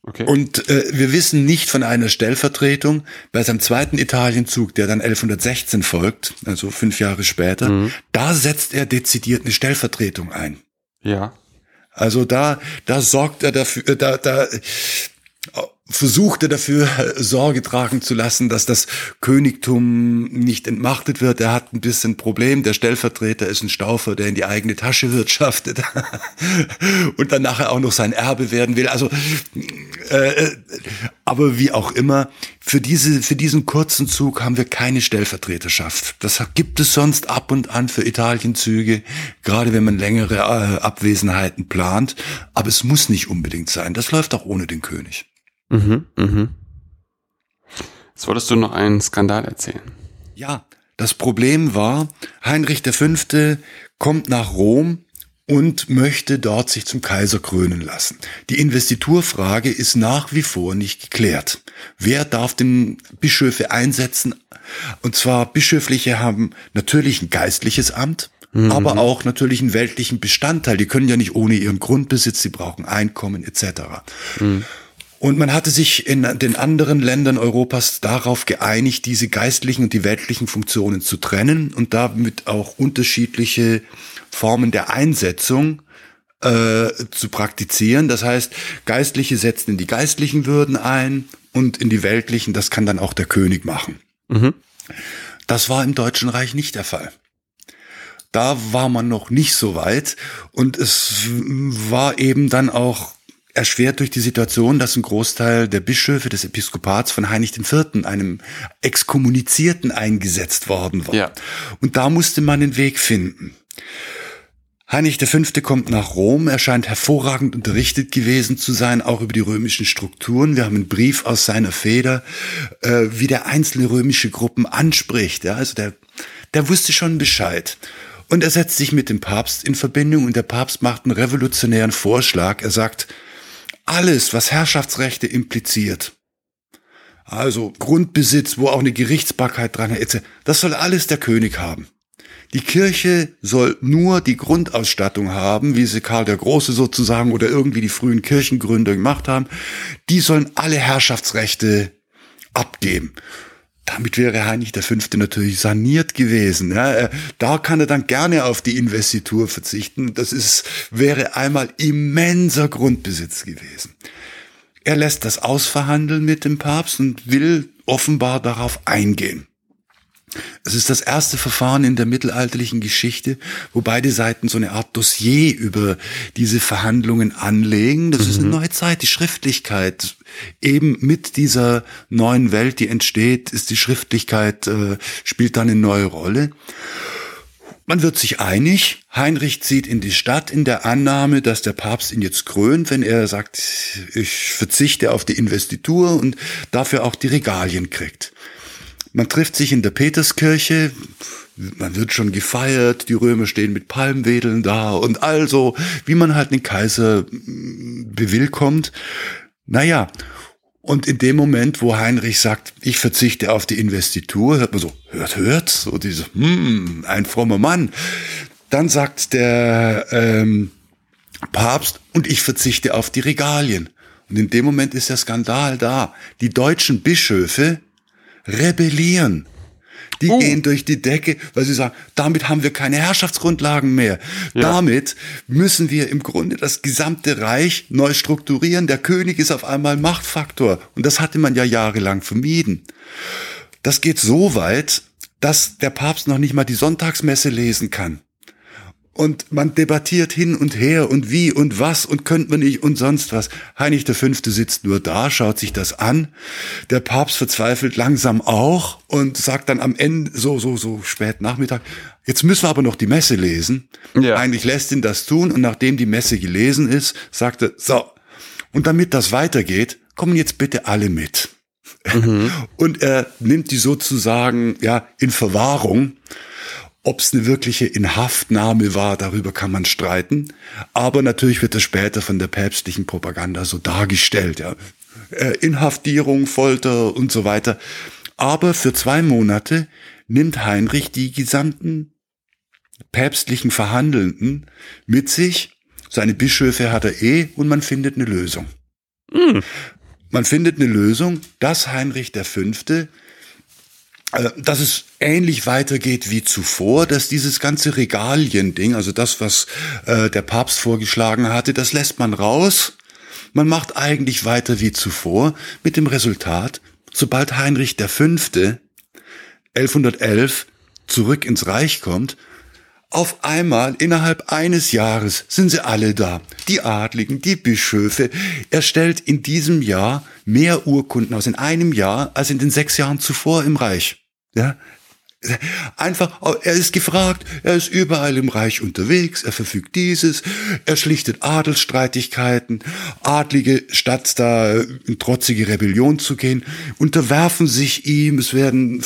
Okay. Und äh, wir wissen nicht von einer Stellvertretung. Bei seinem zweiten Italienzug, der dann 1116 folgt, also fünf Jahre später, mhm. da setzt er dezidiert eine Stellvertretung ein. Ja. Also da, da sorgt er dafür, äh, da, da versuchte dafür Sorge tragen zu lassen, dass das Königtum nicht entmachtet wird. Er hat ein bisschen Problem. Der Stellvertreter ist ein Staufer, der in die eigene Tasche wirtschaftet und dann nachher auch noch sein Erbe werden will. Also, äh, aber wie auch immer, für diese, für diesen kurzen Zug haben wir keine Stellvertreterschaft. Das gibt es sonst ab und an für Italienzüge, gerade wenn man längere äh, Abwesenheiten plant. Aber es muss nicht unbedingt sein. Das läuft auch ohne den König. Mhm, mhm. Jetzt wolltest du noch einen Skandal erzählen. Ja, das Problem war, Heinrich V. kommt nach Rom und möchte dort sich zum Kaiser krönen lassen. Die Investiturfrage ist nach wie vor nicht geklärt. Wer darf den Bischöfe einsetzen? Und zwar Bischöfliche haben natürlich ein geistliches Amt, mhm. aber auch natürlich einen weltlichen Bestandteil. Die können ja nicht ohne ihren Grundbesitz, sie brauchen Einkommen etc. Mhm. Und man hatte sich in den anderen Ländern Europas darauf geeinigt, diese geistlichen und die weltlichen Funktionen zu trennen und damit auch unterschiedliche Formen der Einsetzung äh, zu praktizieren. Das heißt, Geistliche setzen in die geistlichen Würden ein und in die weltlichen, das kann dann auch der König machen. Mhm. Das war im Deutschen Reich nicht der Fall. Da war man noch nicht so weit und es war eben dann auch erschwert durch die Situation, dass ein Großteil der Bischöfe des Episkopats von Heinrich IV., einem Exkommunizierten, eingesetzt worden war. Ja. Und da musste man den Weg finden. Heinrich V. kommt nach Rom, er scheint hervorragend unterrichtet gewesen zu sein, auch über die römischen Strukturen. Wir haben einen Brief aus seiner Feder, äh, wie der einzelne römische Gruppen anspricht. Ja, also der, der wusste schon Bescheid. Und er setzt sich mit dem Papst in Verbindung und der Papst macht einen revolutionären Vorschlag. Er sagt, alles, was Herrschaftsrechte impliziert, also Grundbesitz, wo auch eine Gerichtsbarkeit dran ist, das soll alles der König haben. Die Kirche soll nur die Grundausstattung haben, wie sie Karl der Große sozusagen oder irgendwie die frühen Kirchengründer gemacht haben. Die sollen alle Herrschaftsrechte abgeben. Damit wäre Heinrich V. natürlich saniert gewesen. Ja, da kann er dann gerne auf die Investitur verzichten. Das ist, wäre einmal immenser Grundbesitz gewesen. Er lässt das ausverhandeln mit dem Papst und will offenbar darauf eingehen. Es ist das erste Verfahren in der mittelalterlichen Geschichte, wo beide Seiten so eine Art Dossier über diese Verhandlungen anlegen. Das mhm. ist eine mhm. neue Zeit, die Schriftlichkeit. Eben mit dieser neuen Welt, die entsteht, ist die Schriftlichkeit, äh, spielt dann eine neue Rolle. Man wird sich einig. Heinrich zieht in die Stadt in der Annahme, dass der Papst ihn jetzt krönt, wenn er sagt, ich verzichte auf die Investitur und dafür auch die Regalien kriegt. Man trifft sich in der Peterskirche, man wird schon gefeiert, die Römer stehen mit Palmwedeln da und also, wie man halt den Kaiser mm, bewillkommt. Naja, und in dem Moment, wo Heinrich sagt, ich verzichte auf die Investitur, hört man so, hört, hört, so diese, hm, ein frommer Mann. Dann sagt der ähm, Papst, und ich verzichte auf die Regalien. Und in dem Moment ist der Skandal da. Die deutschen Bischöfe rebellieren. Die oh. gehen durch die Decke, weil sie sagen, damit haben wir keine Herrschaftsgrundlagen mehr. Ja. Damit müssen wir im Grunde das gesamte Reich neu strukturieren. Der König ist auf einmal Machtfaktor. Und das hatte man ja jahrelang vermieden. Das geht so weit, dass der Papst noch nicht mal die Sonntagsmesse lesen kann und man debattiert hin und her und wie und was und könnte man nicht und sonst was. Heinrich V. sitzt nur da, schaut sich das an. Der Papst verzweifelt langsam auch und sagt dann am Ende, so, so, so spät Nachmittag, jetzt müssen wir aber noch die Messe lesen. Ja. Heinrich lässt ihn das tun und nachdem die Messe gelesen ist, sagt er, so, und damit das weitergeht, kommen jetzt bitte alle mit. Mhm. Und er nimmt die sozusagen, ja, in Verwahrung ob es eine wirkliche Inhaftnahme war, darüber kann man streiten. Aber natürlich wird das später von der päpstlichen Propaganda so dargestellt. Ja. Äh, Inhaftierung, Folter und so weiter. Aber für zwei Monate nimmt Heinrich die gesamten päpstlichen Verhandelnden mit sich. Seine Bischöfe hat er eh und man findet eine Lösung. Mhm. man findet eine Lösung, dass Heinrich V., äh, dass es ähnlich weitergeht wie zuvor, dass dieses ganze Regalien-Ding, also das, was äh, der Papst vorgeschlagen hatte, das lässt man raus. Man macht eigentlich weiter wie zuvor, mit dem Resultat, sobald Heinrich V. 1111 zurück ins Reich kommt, auf einmal innerhalb eines Jahres sind sie alle da. Die Adligen, die Bischöfe. Er stellt in diesem Jahr mehr Urkunden aus in einem Jahr als in den sechs Jahren zuvor im Reich. Ja, Einfach, er ist gefragt, er ist überall im Reich unterwegs, er verfügt dieses, er schlichtet Adelsstreitigkeiten, Adlige, statt da in trotzige Rebellion zu gehen, unterwerfen sich ihm, es werden,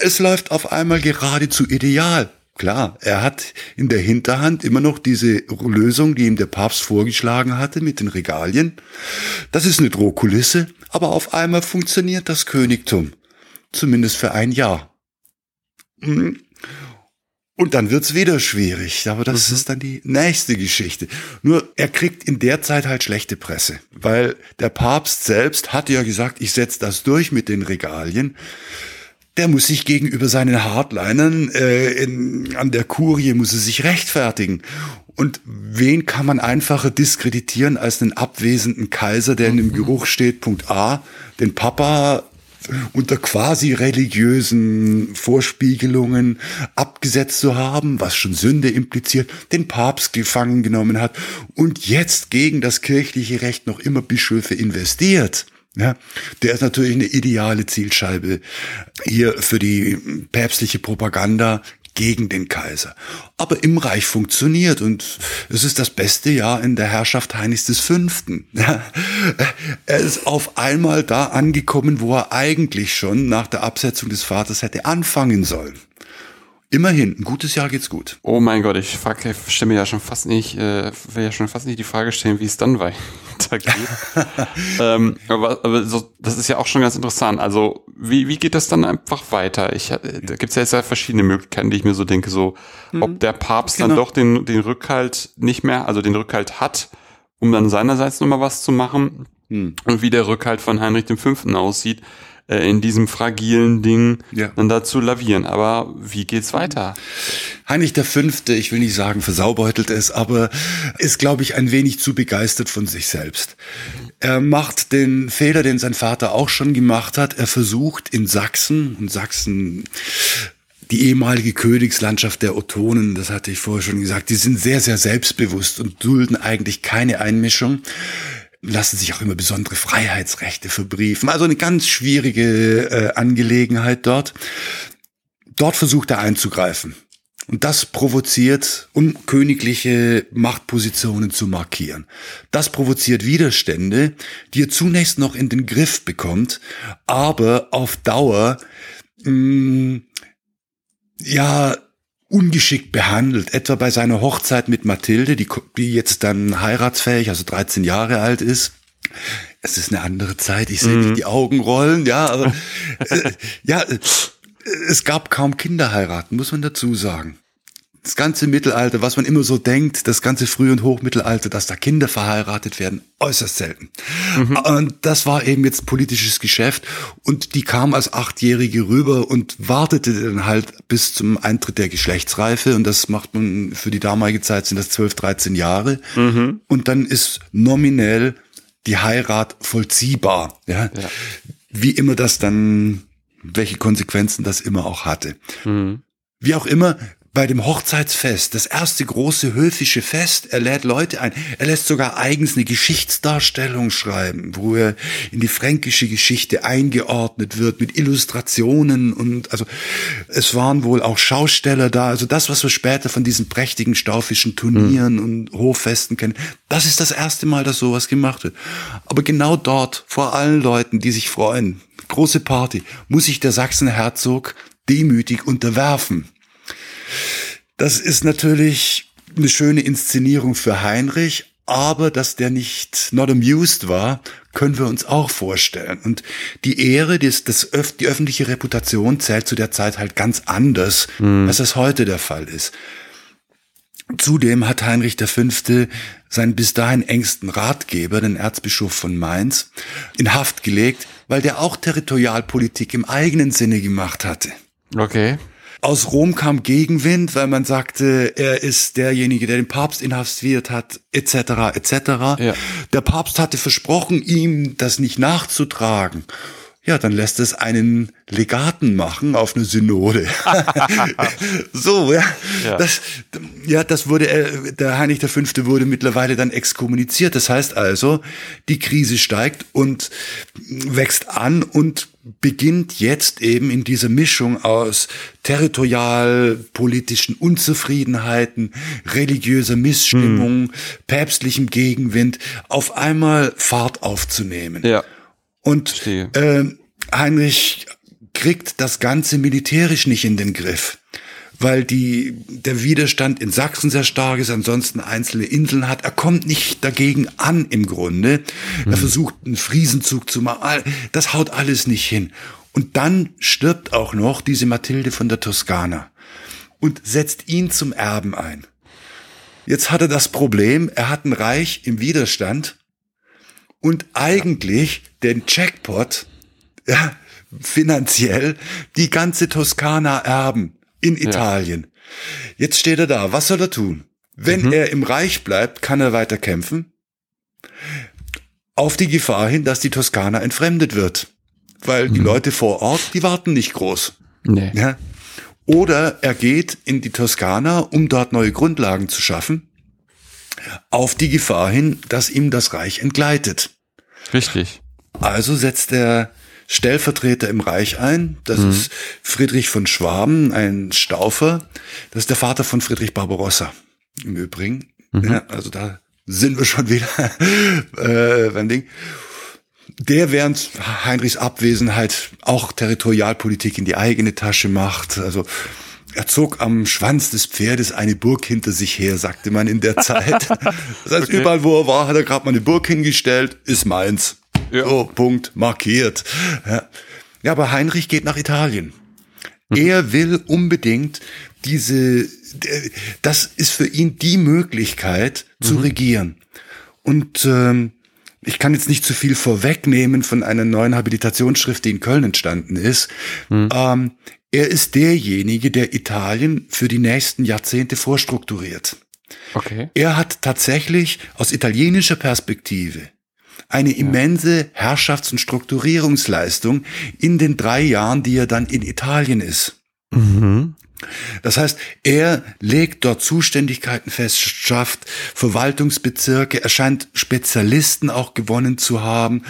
es läuft auf einmal geradezu ideal. Klar, er hat in der Hinterhand immer noch diese Lösung, die ihm der Papst vorgeschlagen hatte mit den Regalien. Das ist eine Drohkulisse, aber auf einmal funktioniert das Königtum. Zumindest für ein Jahr. Mhm. Und dann wird's wieder schwierig, aber das mhm. ist dann die nächste Geschichte. Nur er kriegt in der Zeit halt schlechte Presse, weil der Papst selbst hat ja gesagt, ich setze das durch mit den Regalien. Der muss sich gegenüber seinen Hardlinern äh, in, an der Kurie muss er sich rechtfertigen. Und wen kann man einfacher diskreditieren als einen abwesenden Kaiser, der in dem mhm. Geruch steht, Punkt A, den Papa unter quasi religiösen Vorspiegelungen abgesetzt zu haben, was schon Sünde impliziert, den Papst gefangen genommen hat und jetzt gegen das kirchliche Recht noch immer Bischöfe investiert. Ja, der ist natürlich eine ideale Zielscheibe hier für die päpstliche Propaganda gegen den Kaiser. Aber im Reich funktioniert und es ist das beste Jahr in der Herrschaft Heinrichs V. Er ist auf einmal da angekommen, wo er eigentlich schon nach der Absetzung des Vaters hätte anfangen sollen. Immerhin, ein gutes Jahr geht's gut. Oh mein Gott, ich frage, stelle mir ja schon fast nicht, äh, will ja schon fast nicht die Frage stellen, wie es dann weitergeht. ähm, aber aber so, das ist ja auch schon ganz interessant. Also, wie, wie geht das dann einfach weiter? Ich, äh, da gibt's ja jetzt ja verschiedene Möglichkeiten, die ich mir so denke, so, mhm. ob der Papst genau. dann doch den, den Rückhalt nicht mehr, also den Rückhalt hat, um dann seinerseits nochmal was zu machen. Mhm. Und wie der Rückhalt von Heinrich V. aussieht äh, in diesem fragilen Ding ja. dann dazu lavieren. Aber wie geht's weiter? Heinrich der Fünfte, ich will nicht sagen versaubeutelt es, aber ist, glaube ich, ein wenig zu begeistert von sich selbst. Er macht den Fehler, den sein Vater auch schon gemacht hat. Er versucht in Sachsen, und Sachsen die ehemalige Königslandschaft der Ottonen, das hatte ich vorher schon gesagt, die sind sehr, sehr selbstbewusst und dulden eigentlich keine Einmischung lassen sich auch immer besondere Freiheitsrechte verbriefen. Also eine ganz schwierige äh, Angelegenheit dort. Dort versucht er einzugreifen. Und das provoziert, um königliche Machtpositionen zu markieren. Das provoziert Widerstände, die er zunächst noch in den Griff bekommt, aber auf Dauer mh, mm, ja ungeschickt behandelt, etwa bei seiner Hochzeit mit Mathilde, die, die jetzt dann heiratsfähig, also 13 Jahre alt ist. Es ist eine andere Zeit, ich sehe mhm. nicht die Augen rollen, ja, aber äh, ja, es gab kaum Kinderheiraten, muss man dazu sagen das ganze Mittelalter, was man immer so denkt, das ganze Früh- und Hochmittelalter, dass da Kinder verheiratet werden, äußerst selten. Mhm. Und das war eben jetzt politisches Geschäft und die kam als Achtjährige rüber und wartete dann halt bis zum Eintritt der Geschlechtsreife und das macht man für die damalige Zeit sind das 12, 13 Jahre mhm. und dann ist nominell die Heirat vollziehbar. Ja? ja. Wie immer das dann, welche Konsequenzen das immer auch hatte. Mhm. Wie auch immer, bei dem Hochzeitsfest, das erste große höfische Fest. Er lädt Leute ein. Er lässt sogar eigens eine Geschichtsdarstellung schreiben, wo er in die fränkische Geschichte eingeordnet wird mit Illustrationen und also es waren wohl auch Schausteller da. Also das, was wir später von diesen prächtigen staufischen Turnieren mhm. und Hoffesten kennen, das ist das erste Mal, dass sowas gemacht wird. Aber genau dort, vor allen Leuten, die sich freuen, große Party, muss sich der Sachsenherzog demütig unterwerfen. Das ist natürlich eine schöne Inszenierung für Heinrich, aber dass der nicht not amused war, können wir uns auch vorstellen. Und die Ehre, das, das, die öffentliche Reputation zählt zu der Zeit halt ganz anders, mhm. als das heute der Fall ist. Zudem hat Heinrich V. seinen bis dahin engsten Ratgeber, den Erzbischof von Mainz, in Haft gelegt, weil der auch Territorialpolitik im eigenen Sinne gemacht hatte. Okay. Aus Rom kam Gegenwind, weil man sagte, er ist derjenige, der den Papst inhaftiert hat, etc. etc. Ja. Der Papst hatte versprochen, ihm das nicht nachzutragen. Ja, dann lässt es einen Legaten machen auf eine Synode. so, ja. ja. Das, ja, das wurde, äh, der Heinrich V. wurde mittlerweile dann exkommuniziert. Das heißt also, die Krise steigt und wächst an und beginnt jetzt eben in dieser Mischung aus territorial-politischen Unzufriedenheiten, religiöser Missstimmung, hm. päpstlichem Gegenwind auf einmal Fahrt aufzunehmen. Ja. Und äh, Heinrich kriegt das Ganze militärisch nicht in den Griff, weil die, der Widerstand in Sachsen sehr stark ist, ansonsten einzelne Inseln hat. Er kommt nicht dagegen an im Grunde. Er mhm. versucht einen Friesenzug zu machen. Das haut alles nicht hin. Und dann stirbt auch noch diese Mathilde von der Toskana und setzt ihn zum Erben ein. Jetzt hat er das Problem, er hat ein Reich im Widerstand und eigentlich den Jackpot ja, finanziell die ganze Toskana erben in Italien. Ja. Jetzt steht er da. Was soll er tun? Wenn mhm. er im Reich bleibt, kann er weiter kämpfen. Auf die Gefahr hin, dass die Toskana entfremdet wird. Weil mhm. die Leute vor Ort, die warten nicht groß. Nee. Ja? Oder er geht in die Toskana, um dort neue Grundlagen zu schaffen. Auf die Gefahr hin, dass ihm das Reich entgleitet. Richtig. Also setzt er Stellvertreter im Reich ein. Das mhm. ist Friedrich von Schwaben, ein Staufer. Das ist der Vater von Friedrich Barbarossa im Übrigen. Mhm. Ja, also da sind wir schon wieder äh, beim Ding. Der während Heinrichs Abwesenheit auch Territorialpolitik in die eigene Tasche macht. Also er zog am Schwanz des Pferdes eine Burg hinter sich her, sagte man in der Zeit. Das heißt, okay. überall, wo er war, hat er gerade mal eine Burg hingestellt, ist meins. Ja. So, Punkt, markiert. Ja. ja, aber Heinrich geht nach Italien. Mhm. Er will unbedingt diese, das ist für ihn die Möglichkeit zu mhm. regieren. Und ähm, ich kann jetzt nicht zu viel vorwegnehmen von einer neuen Habilitationsschrift, die in Köln entstanden ist. Mhm. Ähm, er ist derjenige, der Italien für die nächsten Jahrzehnte vorstrukturiert. Okay. Er hat tatsächlich aus italienischer Perspektive eine immense Herrschafts- und Strukturierungsleistung in den drei Jahren, die er dann in Italien ist. Mhm. Das heißt, er legt dort Zuständigkeiten fest, schafft Verwaltungsbezirke, er scheint Spezialisten auch gewonnen zu haben,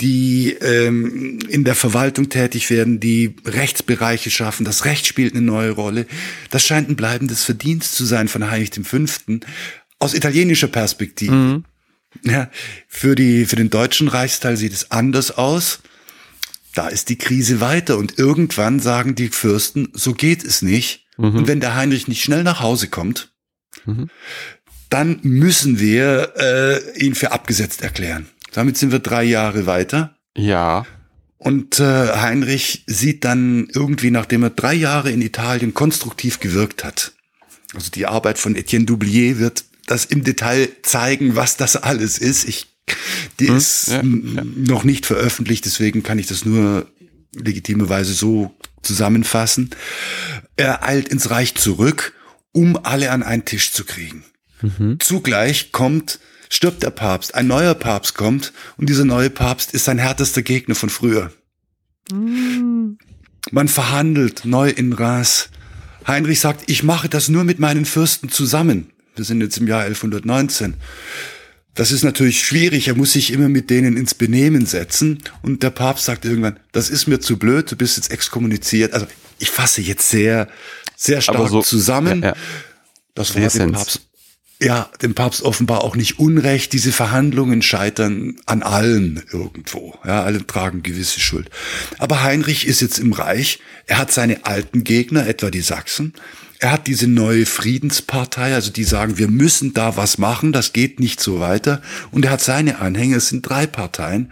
die ähm, in der Verwaltung tätig werden, die Rechtsbereiche schaffen. Das Recht spielt eine neue Rolle. Das scheint ein bleibendes Verdienst zu sein von Heinrich V. aus italienischer Perspektive. Mhm. Ja, für die, für den deutschen Reichsteil sieht es anders aus. Da ist die Krise weiter und irgendwann sagen die Fürsten, so geht es nicht. Mhm. Und wenn der Heinrich nicht schnell nach Hause kommt, mhm. dann müssen wir äh, ihn für abgesetzt erklären. Damit sind wir drei Jahre weiter. Ja. Und äh, Heinrich sieht dann irgendwie, nachdem er drei Jahre in Italien konstruktiv gewirkt hat, also die Arbeit von Etienne Doublier wird das im Detail zeigen, was das alles ist. Ich, die hm, ist ja, ja. noch nicht veröffentlicht, deswegen kann ich das nur legitimerweise so zusammenfassen. Er eilt ins Reich zurück, um alle an einen Tisch zu kriegen. Mhm. Zugleich kommt, stirbt der Papst, ein neuer Papst kommt und dieser neue Papst ist sein härtester Gegner von früher. Mhm. Man verhandelt neu in Ras. Heinrich sagt, ich mache das nur mit meinen Fürsten zusammen. Wir sind jetzt im Jahr 1119. Das ist natürlich schwierig. Er muss sich immer mit denen ins Benehmen setzen. Und der Papst sagt irgendwann, das ist mir zu blöd, du bist jetzt exkommuniziert. Also ich fasse jetzt sehr, sehr stark so, zusammen. Ja, ja. Das war dem Papst, ja, dem Papst offenbar auch nicht unrecht. Diese Verhandlungen scheitern an allen irgendwo. Ja, alle tragen gewisse Schuld. Aber Heinrich ist jetzt im Reich. Er hat seine alten Gegner, etwa die Sachsen. Er hat diese neue Friedenspartei, also die sagen, wir müssen da was machen, das geht nicht so weiter. Und er hat seine Anhänger, es sind drei Parteien.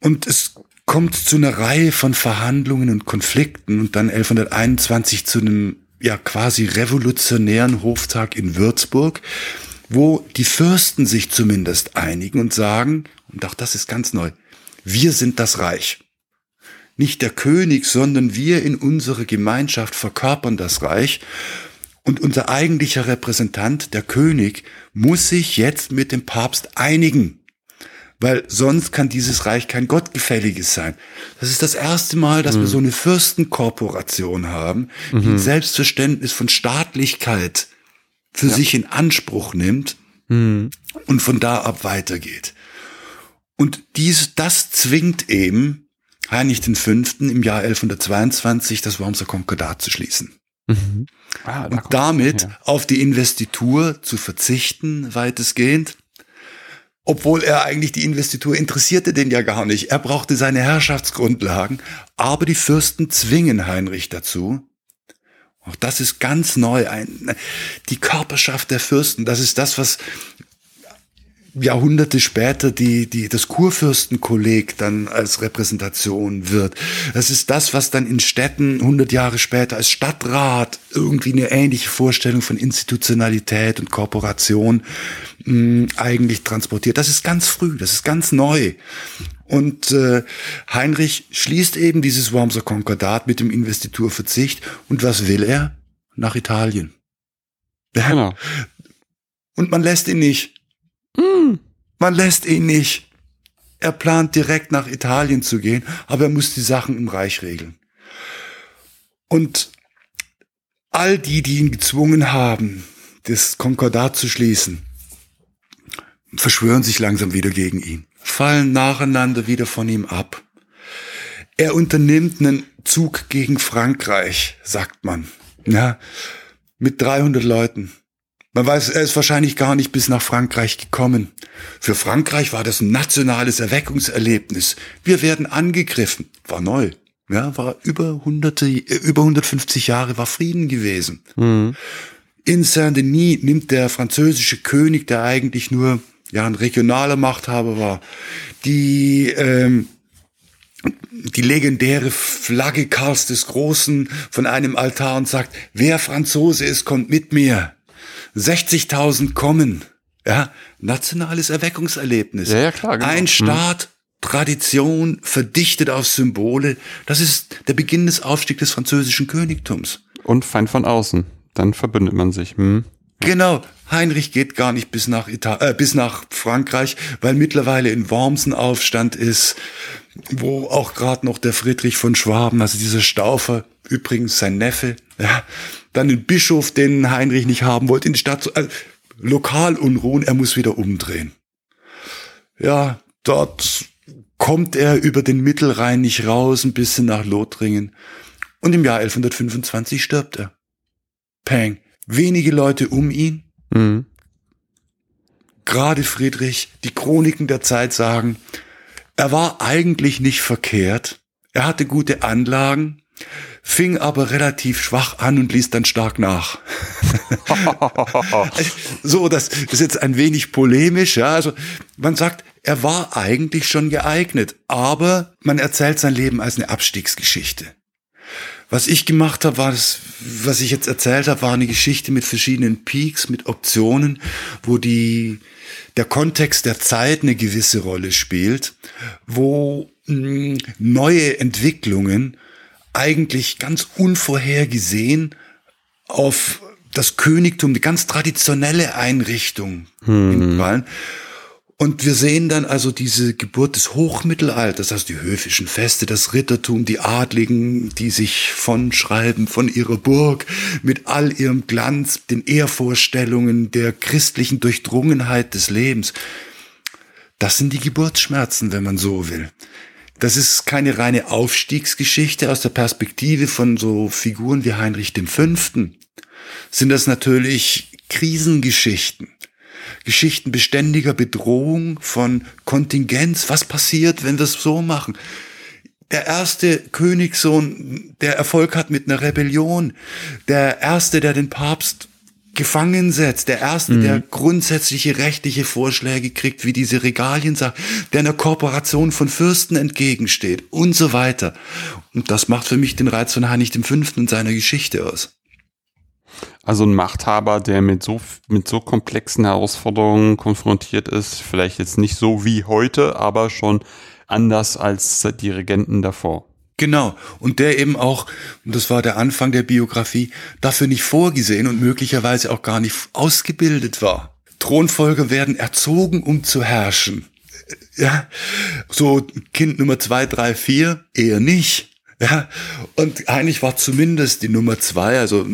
Und es kommt zu einer Reihe von Verhandlungen und Konflikten und dann 1121 zu einem ja quasi revolutionären Hoftag in Würzburg, wo die Fürsten sich zumindest einigen und sagen, und auch das ist ganz neu, wir sind das Reich. Nicht der König, sondern wir in unserer Gemeinschaft verkörpern das Reich. Und unser eigentlicher Repräsentant, der König, muss sich jetzt mit dem Papst einigen weil sonst kann dieses Reich kein gottgefälliges sein. Das ist das erste Mal, dass mhm. wir so eine Fürstenkorporation haben, die mhm. ein Selbstverständnis von Staatlichkeit für ja. sich in Anspruch nimmt mhm. und von da ab weitergeht. Und dies, das zwingt eben Heinrich V. im Jahr 1122 das Wormser Konkordat zu schließen. Mhm. Ah, und damit auf die Investitur zu verzichten, weitestgehend obwohl er eigentlich die Investitur interessierte den ja gar nicht. Er brauchte seine Herrschaftsgrundlagen, aber die Fürsten zwingen Heinrich dazu. Auch das ist ganz neu. Ein, die Körperschaft der Fürsten, das ist das, was Jahrhunderte später die, die, das Kurfürstenkolleg dann als Repräsentation wird. Das ist das, was dann in Städten 100 Jahre später als Stadtrat irgendwie eine ähnliche Vorstellung von Institutionalität und Kooperation mh, hm, eigentlich transportiert. Das ist ganz früh, das ist ganz neu. Und äh, Heinrich schließt eben dieses Wormser Konkordat mit dem Investiturverzicht. Und was will er? Nach Italien. Genau. Und man lässt ihn nicht. Mm. Man lässt ihn nicht. Er plant direkt nach Italien zu gehen, aber er muss die Sachen im Reich regeln. Und all die, die ihn gezwungen haben, das Konkordat zu schließen, verschwören sich langsam wieder gegen ihn, fallen nacheinander wieder von ihm ab. Er unternimmt einen Zug gegen Frankreich, sagt man, ja, mit 300 Leuten. Man weiß, er ist wahrscheinlich gar nicht bis nach Frankreich gekommen. Für Frankreich war das ein nationales Erweckungserlebnis. Wir werden angegriffen. War neu. Ja, war über hunderte, über 150 Jahre war Frieden gewesen. Mhm. In Saint-Denis nimmt der französische König, der eigentlich nur ja ein regionaler Machthaber war, die ähm, die legendäre Flagge Karls des Großen von einem Altar und sagt, wer Franzose ist, kommt mit mir. 60.000 kommen. Ja, nationales Erweckungserlebnis. Ja, ja klar. Genau. Ein hm. Staat. Tradition, verdichtet auf Symbole. Das ist der Beginn des Aufstiegs des französischen Königtums. Und Feind von außen. Dann verbündet man sich. Hm. Genau. Heinrich geht gar nicht bis nach Italien, äh, bis nach Frankreich, weil mittlerweile in Worms ein Aufstand ist, wo auch gerade noch der Friedrich von Schwaben, also dieser Staufer, übrigens sein Neffe, ja, dann ein Bischof, den Heinrich nicht haben wollte, in die Stadt, also Lokalunruhen, er muss wieder umdrehen. Ja, dort kommt er über den Mittelrhein nicht raus, ein bisschen nach Lothringen. Und im Jahr 1125 stirbt er. Peng. Wenige Leute um ihn. Mhm. Gerade Friedrich, die Chroniken der Zeit sagen, er war eigentlich nicht verkehrt. Er hatte gute Anlagen fing aber relativ schwach an und ließ dann stark nach. so, das ist jetzt ein wenig polemisch, ja. Also man sagt, er war eigentlich schon geeignet, aber man erzählt sein Leben als eine Abstiegsgeschichte. Was ich gemacht habe, war das, was ich jetzt erzählt habe, war eine Geschichte mit verschiedenen Peaks, mit Optionen, wo die, der Kontext der Zeit eine gewisse Rolle spielt, wo mh, hm, neue Entwicklungen eigentlich ganz unvorhergesehen auf das Königtum, die ganz traditionelle Einrichtung hm. Und wir sehen dann also diese Geburt des Hochmittelalters, also die höfischen Feste, das Rittertum, die Adligen, die sich von schreiben von ihrer Burg mit all ihrem Glanz, den Ehrvorstellungen der christlichen Durchdrungenheit des Lebens. Das sind die Geburtsschmerzen, wenn man so will das ist keine reine Aufstiegsgeschichte aus der Perspektive von so Figuren wie Heinrich V. Sind das natürlich Krisengeschichten. Geschichten beständiger Bedrohung von Kontingenz. Was passiert, wenn wir es so machen? Der erste Königssohn, der Erfolg hat mit einer Rebellion. Der erste, der den Papst gefangen setzt. Der Erste, mhm. der grundsätzliche rechtliche Vorschläge kriegt, wie diese Regaliensache, der einer Kooperation von Fürsten entgegensteht und so weiter. Und das macht für mich den Reiz von Heinrich V. und seiner Geschichte aus. Also ein Machthaber, der mit so, mit so komplexen Herausforderungen konfrontiert ist, vielleicht jetzt nicht so wie heute, aber schon anders als die Regenten davor. Genau. Und der eben auch, und das war der Anfang der Biografie, dafür nicht vorgesehen und möglicherweise auch gar nicht ausgebildet war. Thronfolger werden erzogen, um zu herrschen. Ja, so Kind Nummer zwei, drei, vier, eher nicht. Ja, und eigentlich war zumindest die Nummer zwei, also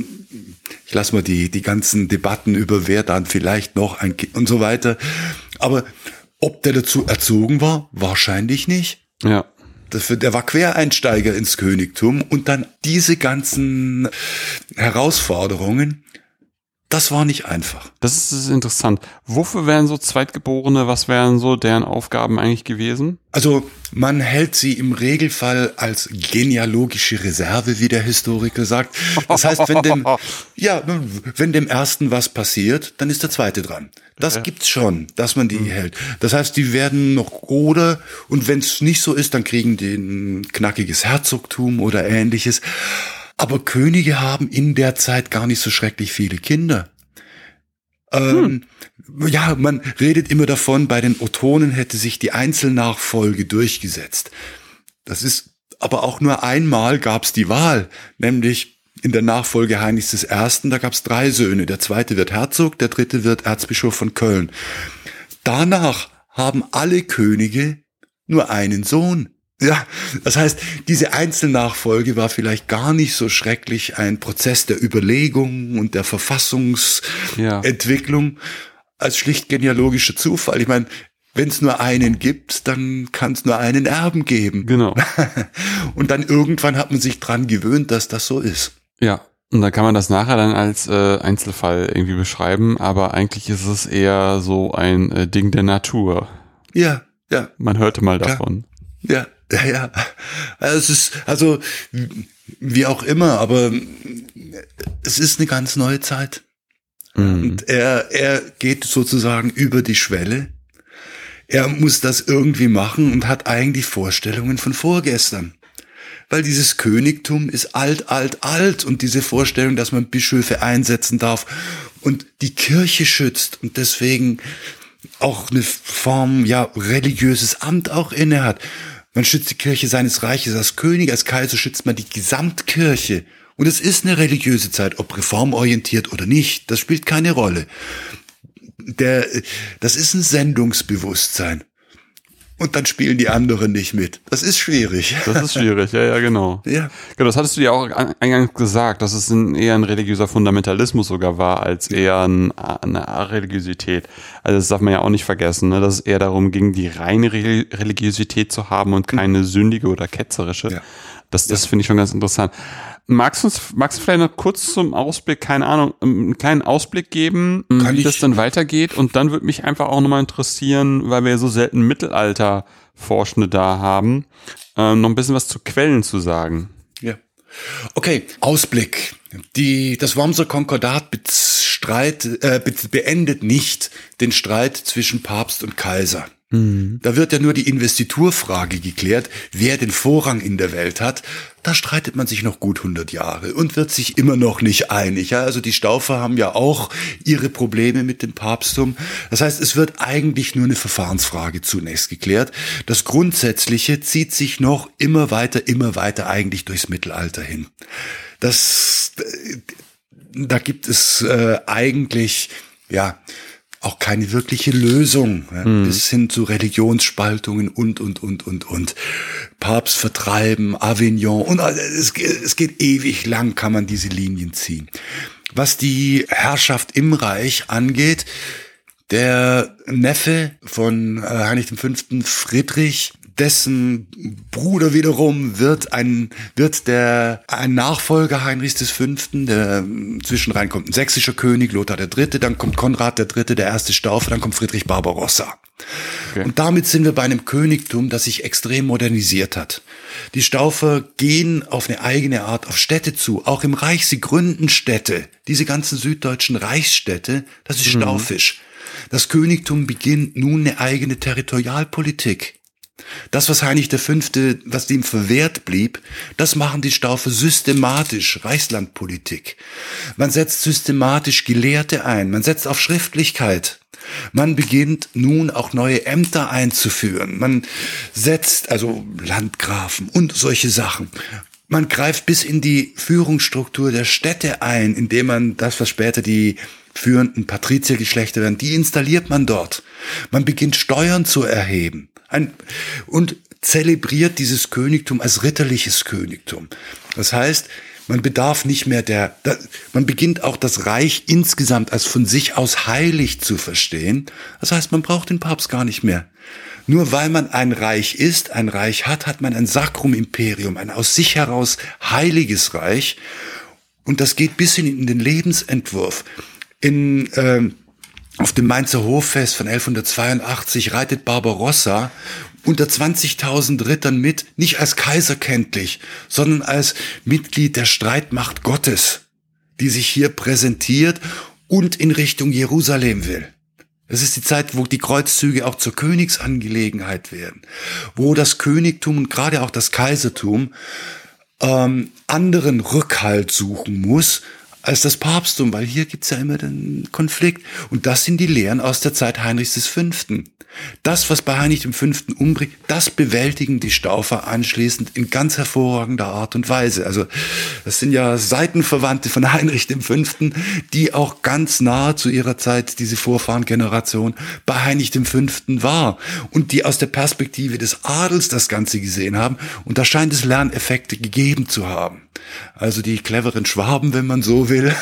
ich lasse mal die, die ganzen Debatten über wer dann vielleicht noch ein Kind und so weiter. Aber ob der dazu erzogen war, wahrscheinlich nicht. Ja. Dafür, der war Quereinsteiger ins Königtum und dann diese ganzen Herausforderungen das war nicht einfach. Das ist interessant. Wofür wären so Zweitgeborene, was wären so deren Aufgaben eigentlich gewesen? Also man hält sie im Regelfall als genealogische Reserve, wie der Historiker sagt. Das heißt, wenn dem, ja, wenn dem ersten was passiert, dann ist der zweite dran. Das okay. gibt's schon, dass man die mhm. hält. Das heißt, die werden noch oder und wenn es nicht so ist, dann kriegen die ein knackiges Herzogtum oder ähnliches. Aber Könige haben in der Zeit gar nicht so schrecklich viele Kinder. Ähm, hm. Ja, man redet immer davon, bei den Otonen hätte sich die Einzelnachfolge durchgesetzt. Das ist aber auch nur einmal gab es die Wahl, nämlich in der Nachfolge Heinrichs I., da gab es drei Söhne. Der zweite wird Herzog, der dritte wird Erzbischof von Köln. Danach haben alle Könige nur einen Sohn. Ja, das heißt, diese Einzelnachfolge war vielleicht gar nicht so schrecklich ein Prozess der Überlegung und der Verfassungsentwicklung ja. als schlicht genealogischer Zufall. Ich meine, wenn es nur einen gibt, dann kann es nur einen Erben geben. Genau. und dann irgendwann hat man sich dran gewöhnt, dass das so ist. Ja. Und dann kann man das nachher dann als äh, Einzelfall irgendwie beschreiben, aber eigentlich ist es eher so ein äh, Ding der Natur. Ja, ja. Man hörte mal davon. Ja. Ja, ja. Also es ist, also, wie auch immer, aber es ist eine ganz neue Zeit. Mhm. Und er, er geht sozusagen über die Schwelle. Er muss das irgendwie machen und hat eigentlich Vorstellungen von vorgestern. Weil dieses Königtum ist alt, alt, alt und diese Vorstellung, dass man Bischöfe einsetzen darf und die Kirche schützt und deswegen auch eine Form, ja, religiöses Amt auch inne hat man schützt die Kirche seines Reiches. Als König, als Kaiser schützt man die Gesamtkirche. Und es ist eine religiöse Zeit, ob reformorientiert oder nicht, das spielt keine Rolle. Der, das ist ein Sendungsbewusstsein. Und dann spielen die anderen nicht mit. Das ist schwierig. Das ist schwierig, ja, ja, genau. Ja. Genau, das hattest du ja auch eingangs gesagt, dass es ein, eher ein religiöser Fundamentalismus sogar war, als eher ein, eine Religiosität. Also das darf man ja auch nicht vergessen, ne, dass es eher darum ging, die reine Religiosität zu haben und keine mhm. sündige oder ketzerische. Ja. Das, das ja. finde ich schon ganz interessant. Magst du uns, magst du vielleicht noch kurz zum Ausblick, keine Ahnung, einen kleinen Ausblick geben, Kann wie das dann weitergeht? Und dann würde mich einfach auch nochmal interessieren, weil wir so selten Mittelalter-Forschende da haben, äh, noch ein bisschen was zu Quellen zu sagen. Ja. Okay, Ausblick. Die, das Wormser Konkordat bestreit, äh, beendet nicht den Streit zwischen Papst und Kaiser. Mhm. Da wird ja nur die Investiturfrage geklärt, wer den Vorrang in der Welt hat. Da streitet man sich noch gut 100 Jahre und wird sich immer noch nicht einig. Ja, also die Staufer haben ja auch ihre Probleme mit dem Papsttum. Das heißt, es wird eigentlich nur eine Verfahrensfrage zunächst geklärt. Das Grundsätzliche zieht sich noch immer weiter, immer weiter eigentlich durchs Mittelalter hin. Das, äh, da gibt es äh, eigentlich, ja, auch keine wirkliche Lösung, ja, mhm. bis hin zu Religionsspaltungen und, und, und, und, und. Papst vertreiben, Avignon und es, es geht ewig lang, kann man diese Linien ziehen. Was die Herrschaft im Reich angeht, der Neffe von äh, Heinrich V. Friedrich dessen Bruder wiederum wird ein, wird der, ein Nachfolger Heinrichs V., der zwischenrein kommt ein sächsischer König, Lothar III., dann kommt Konrad III., der erste Staufer, dann kommt Friedrich Barbarossa. Okay. Und damit sind wir bei einem Königtum, das sich extrem modernisiert hat. Die Staufer gehen auf eine eigene Art auf Städte zu. Auch im Reich, sie gründen Städte. Diese ganzen süddeutschen Reichsstädte, das ist mhm. staufisch. Das Königtum beginnt nun eine eigene Territorialpolitik. Das, was Heinrich V., was ihm verwehrt blieb, das machen die Staufer systematisch, Reichslandpolitik. Man setzt systematisch Gelehrte ein, man setzt auf Schriftlichkeit. Man beginnt nun auch neue Ämter einzuführen. Man setzt also Landgrafen und solche Sachen. Man greift bis in die Führungsstruktur der Städte ein, indem man das, was später die führenden Patriziergeschlechter werden, die installiert man dort. Man beginnt Steuern zu erheben. Ein, und zelebriert dieses Königtum als ritterliches Königtum. Das heißt, man bedarf nicht mehr der, man beginnt auch das Reich insgesamt als von sich aus heilig zu verstehen. Das heißt, man braucht den Papst gar nicht mehr. Nur weil man ein Reich ist, ein Reich hat, hat man ein Sacrum Imperium, ein aus sich heraus heiliges Reich. Und das geht bis hin in den Lebensentwurf. In, äh, auf dem Mainzer Hoffest von 1182 reitet Barbarossa unter 20.000 Rittern mit, nicht als Kaiser kenntlich, sondern als Mitglied der Streitmacht Gottes, die sich hier präsentiert und in Richtung Jerusalem will. Das ist die Zeit, wo die Kreuzzüge auch zur Königsangelegenheit werden, wo das Königtum und gerade auch das Kaisertum ähm, anderen Rückhalt suchen muss als das Papsttum, weil hier gibt's ja immer den Konflikt. Und das sind die Lehren aus der Zeit Heinrichs V. Das, was bei Heinrich V. umbringt, das bewältigen die Staufer anschließend in ganz hervorragender Art und Weise. Also das sind ja Seitenverwandte von Heinrich V., die auch ganz nahe zu ihrer Zeit diese Vorfahrengeneration bei Heinrich V. war und die aus der Perspektive des Adels das Ganze gesehen haben. Und da scheint es Lerneffekte gegeben zu haben. Also die cleveren Schwaben, wenn man so will,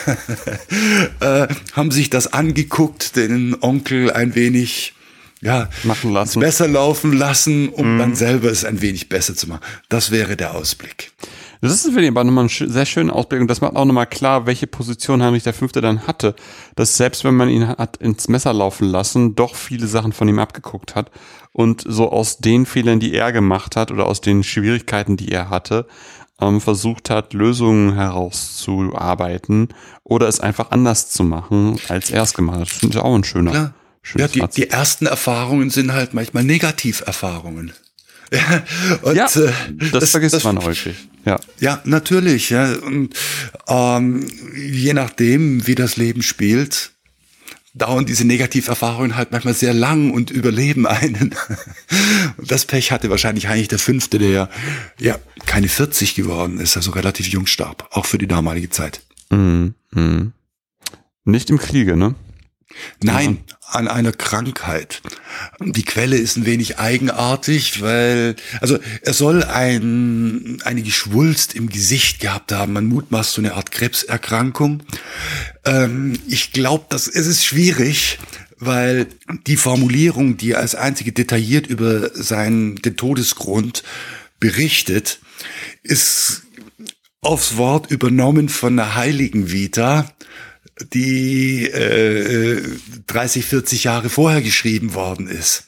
äh, haben sich das angeguckt, den Onkel ein wenig ja, machen lassen. besser laufen lassen, um mhm. dann selber es ein wenig besser zu machen. Das wäre der Ausblick. Das ist für aber nochmal ein sehr schöner Ausblick und das macht auch nochmal klar, welche Position Heinrich V. dann hatte. Dass selbst wenn man ihn hat ins Messer laufen lassen, doch viele Sachen von ihm abgeguckt hat und so aus den Fehlern, die er gemacht hat oder aus den Schwierigkeiten, die er hatte, ähm, versucht hat, Lösungen herauszuarbeiten oder es einfach anders zu machen, als er es gemacht hat. Das finde ich auch ein schöner. Klar ja, die, die ersten Erfahrungen sind halt manchmal Negativerfahrungen. Ja, und, ja äh, das, das, vergisst das, man häufig. Ja, ja natürlich. Ja. Und ähm, je nachdem, wie das Leben spielt, dauern diese Negativerfahrungen halt manchmal sehr lang und überleben einen. Und das Pech hatte wahrscheinlich Heinrich der Fünfte, der ja keine 40 geworden ist, also relativ jung starb, auch für die damalige Zeit. Mhm. Mhm. Nicht im Kriege, ne? Nein, an einer Krankheit. Die Quelle ist ein wenig eigenartig, weil, also er soll ein, eine Geschwulst im Gesicht gehabt haben. Man mutmaßt so eine Art Krebserkrankung. Ähm, ich glaube, dass es ist schwierig, weil die Formulierung, die als einzige detailliert über seinen, den Todesgrund berichtet, ist aufs Wort übernommen von der Heiligen Vita die äh, 30, 40 Jahre vorher geschrieben worden ist.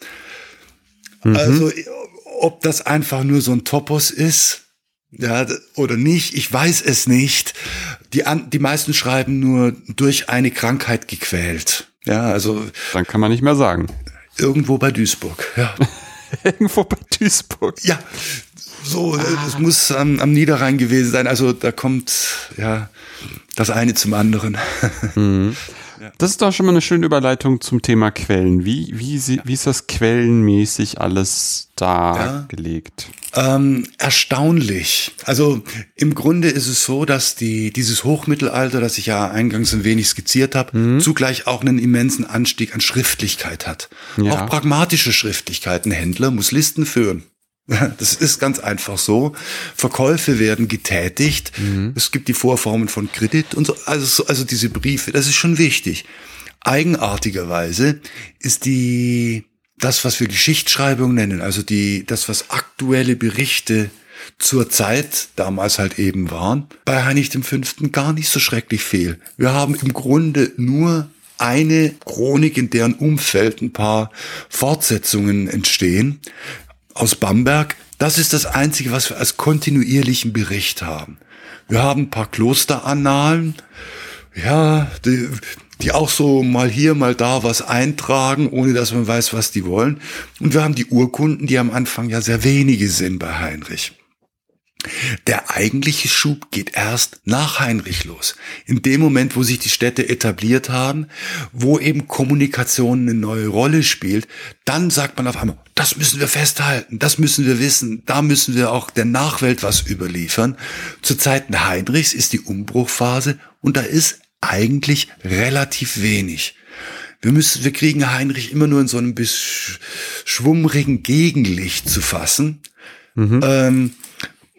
Mhm. Also ob das einfach nur so ein Topos ist, ja, oder nicht, ich weiß es nicht. Die, die meisten schreiben nur durch eine Krankheit gequält. Ja, also. Dann kann man nicht mehr sagen. Irgendwo bei Duisburg, ja. irgendwo bei Duisburg. Ja, so, ah. es muss am, am Niederrhein gewesen sein. Also da kommt, ja, das eine zum anderen. Mhm. Das ist doch schon mal eine schöne Überleitung zum Thema Quellen. Wie, wie, ja. wie ist das quellenmäßig alles dargelegt? Ja. Ähm, erstaunlich. Also im Grunde ist es so, dass die, dieses Hochmittelalter, das ich ja eingangs ein wenig skizziert habe, mhm. zugleich auch einen immensen Anstieg an Schriftlichkeit hat. Ja. Auch pragmatische Schriftlichkeiten. Händler muss Listen führen. Das ist ganz einfach so. Verkäufe werden getätigt. Mhm. Es gibt die Vorformen von Kredit und so. Also, also diese Briefe, das ist schon wichtig. Eigenartigerweise ist die, das, was wir Geschichtsschreibung nennen, also die, das, was aktuelle Berichte zur Zeit damals halt eben waren, bei Heinrich V. gar nicht so schrecklich viel. Wir haben im Grunde nur eine Chronik, in deren Umfeld ein paar Fortsetzungen entstehen aus Bamberg. Das ist das Einzige, was wir als kontinuierlichen Bericht haben. Wir haben ein paar Klosterannalen. Ja, die, die auch so mal hier, mal da was eintragen, ohne dass man weiß, was die wollen. Und wir haben die Urkunden, die am Anfang ja sehr wenige sind bei Heinrich. Der eigentliche Schub geht erst nach Heinrich los. In dem Moment, wo sich die Städte etabliert haben, wo eben Kommunikation eine neue Rolle spielt, dann sagt man auf einmal, das müssen wir festhalten, das müssen wir wissen, da müssen wir auch der Nachwelt was überliefern. Zu Zeiten Heinrichs ist die Umbruchphase und da ist eigentlich relativ wenig. Wir müssen, wir kriegen Heinrich immer nur in so einem bis schwummrigen Gegenlicht zu fassen. Mhm. Ähm,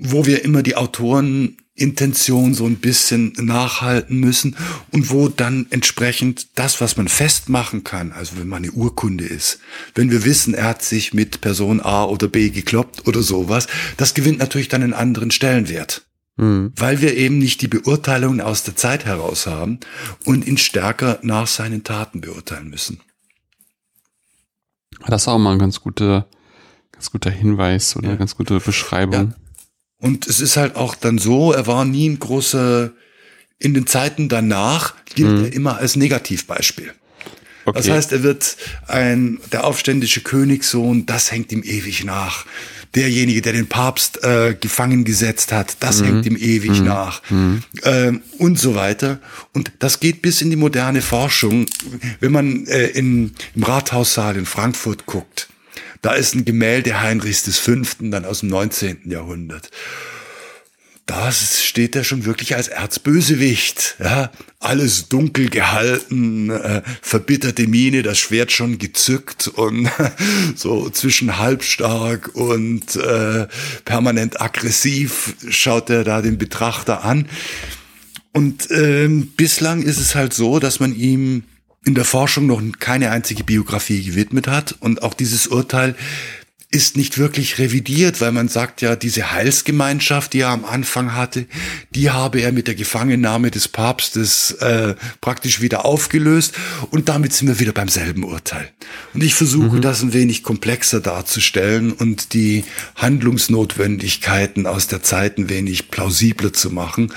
wo wir immer die Autorenintention so ein bisschen nachhalten müssen und wo dann entsprechend das, was man festmachen kann, also wenn man eine Urkunde ist, wenn wir wissen, er hat sich mit Person A oder B gekloppt oder sowas, das gewinnt natürlich dann einen anderen Stellenwert. Mhm. Weil wir eben nicht die Beurteilungen aus der Zeit heraus haben und ihn stärker nach seinen Taten beurteilen müssen. Das ist auch mal ein ganz guter, ganz guter Hinweis oder ja. ganz gute Beschreibung. Ja. Und es ist halt auch dann so, er war nie ein großer, in den Zeiten danach gilt mhm. er immer als Negativbeispiel. Okay. Das heißt, er wird ein, der aufständische Königssohn, das hängt ihm ewig nach. Derjenige, der den Papst äh, gefangen gesetzt hat, das mhm. hängt ihm ewig mhm. nach. Mhm. Ähm, und so weiter. Und das geht bis in die moderne Forschung. Wenn man äh, in, im Rathaussaal in Frankfurt guckt, da ist ein Gemälde Heinrichs V., dann aus dem 19. Jahrhundert. Da steht er schon wirklich als Erzbösewicht. Ja, alles dunkel gehalten, äh, verbitterte Miene, das Schwert schon gezückt und so zwischen halbstark und äh, permanent aggressiv schaut er da den Betrachter an. Und ähm, bislang ist es halt so, dass man ihm in der Forschung noch keine einzige Biografie gewidmet hat. Und auch dieses Urteil ist nicht wirklich revidiert, weil man sagt ja, diese Heilsgemeinschaft, die er am Anfang hatte, die habe er mit der Gefangennahme des Papstes äh, praktisch wieder aufgelöst und damit sind wir wieder beim selben Urteil. Und ich versuche mhm. das ein wenig komplexer darzustellen und die Handlungsnotwendigkeiten aus der Zeit ein wenig plausibler zu machen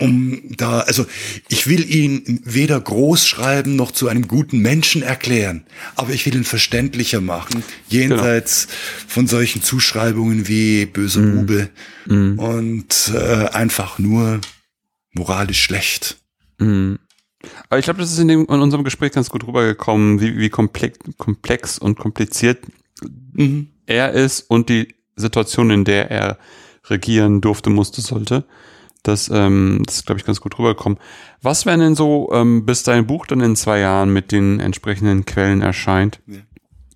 um da, also ich will ihn weder groß schreiben noch zu einem guten Menschen erklären, aber ich will ihn verständlicher machen, jenseits genau. von solchen Zuschreibungen wie böse mm. Bube mm. und äh, einfach nur moralisch schlecht. Mm. Aber ich glaube, das ist in, dem, in unserem Gespräch ganz gut rübergekommen, wie, wie komplex, komplex und kompliziert mhm. er ist und die Situation, in der er regieren durfte, musste, sollte. Das, ähm, das glaube ich, ganz gut rübergekommen. Was wäre denn so, ähm, bis dein Buch dann in zwei Jahren mit den entsprechenden Quellen erscheint? Ja.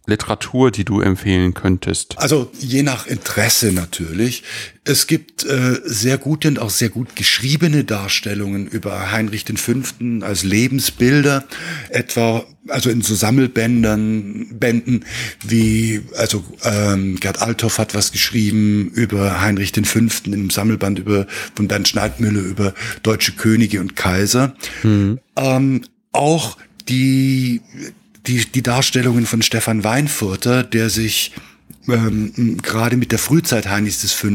Literatur, die du empfehlen könntest? Also je nach Interesse natürlich. Es gibt äh, sehr gute und auch sehr gut geschriebene Darstellungen über Heinrich V. als Lebensbilder, etwa also in so Sammelbändern, Bänden wie also ähm, Gerd Althoff hat was geschrieben über Heinrich V. in einem Sammelband über von Bernd Schneidmüller über deutsche Könige und Kaiser. Mhm. Ähm, auch die die, die Darstellungen von Stefan Weinfurter, der sich ähm, gerade mit der Frühzeit Heinrichs V.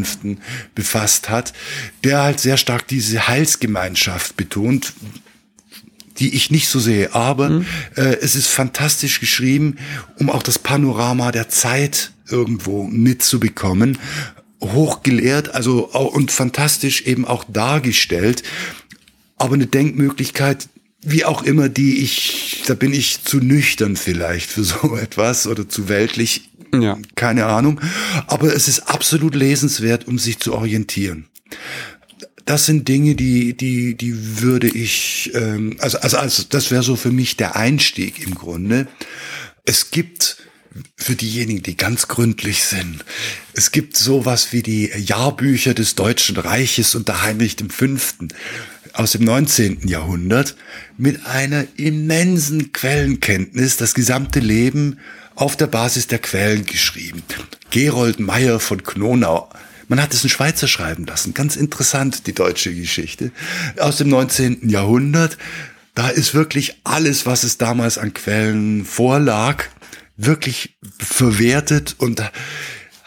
befasst hat, der halt sehr stark diese Heilsgemeinschaft betont, die ich nicht so sehe. Aber mhm. äh, es ist fantastisch geschrieben, um auch das Panorama der Zeit irgendwo mitzubekommen. Hochgelehrt, also und fantastisch eben auch dargestellt. Aber eine Denkmöglichkeit, wie auch immer, die ich, da bin ich zu nüchtern vielleicht für so etwas oder zu weltlich, ja. keine Ahnung. Aber es ist absolut lesenswert, um sich zu orientieren. Das sind Dinge, die, die, die würde ich, ähm, also, also, also das wäre so für mich der Einstieg im Grunde. Es gibt für diejenigen, die ganz gründlich sind. Es gibt sowas wie die Jahrbücher des Deutschen Reiches unter Heinrich V aus dem 19. Jahrhundert mit einer immensen Quellenkenntnis das gesamte Leben auf der Basis der Quellen geschrieben. Gerold Meyer von Knonau. Man hat es in Schweizer schreiben lassen. Ganz interessant, die deutsche Geschichte. Aus dem 19. Jahrhundert. Da ist wirklich alles, was es damals an Quellen vorlag, wirklich verwertet und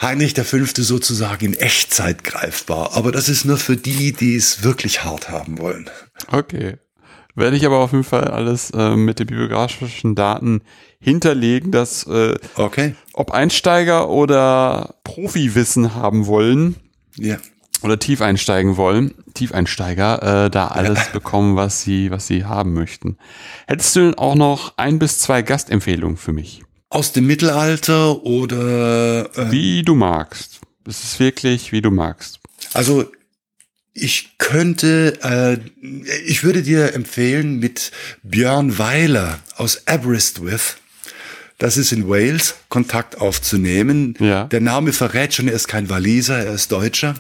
Heinrich V. sozusagen in Echtzeit greifbar. Aber das ist nur für die, die es wirklich hart haben wollen. Okay. Werde ich aber auf jeden Fall alles äh, mit den bibliografischen Daten hinterlegen, dass äh, Okay. ob Einsteiger oder Profiwissen haben wollen Ja. oder tief einsteigen wollen, Tiefeinsteiger, äh, da alles bekommen, was sie, was sie haben möchten. Hättest du denn auch noch ein bis zwei Gastempfehlungen für mich? Aus dem Mittelalter oder äh, Wie du magst. Es ist wirklich, wie du magst. Also ich könnte, äh, ich würde dir empfehlen mit Björn Weiler aus Aberystwyth, das ist in Wales, Kontakt aufzunehmen. Ja. Der Name verrät schon, er ist kein Waliser, er ist Deutscher,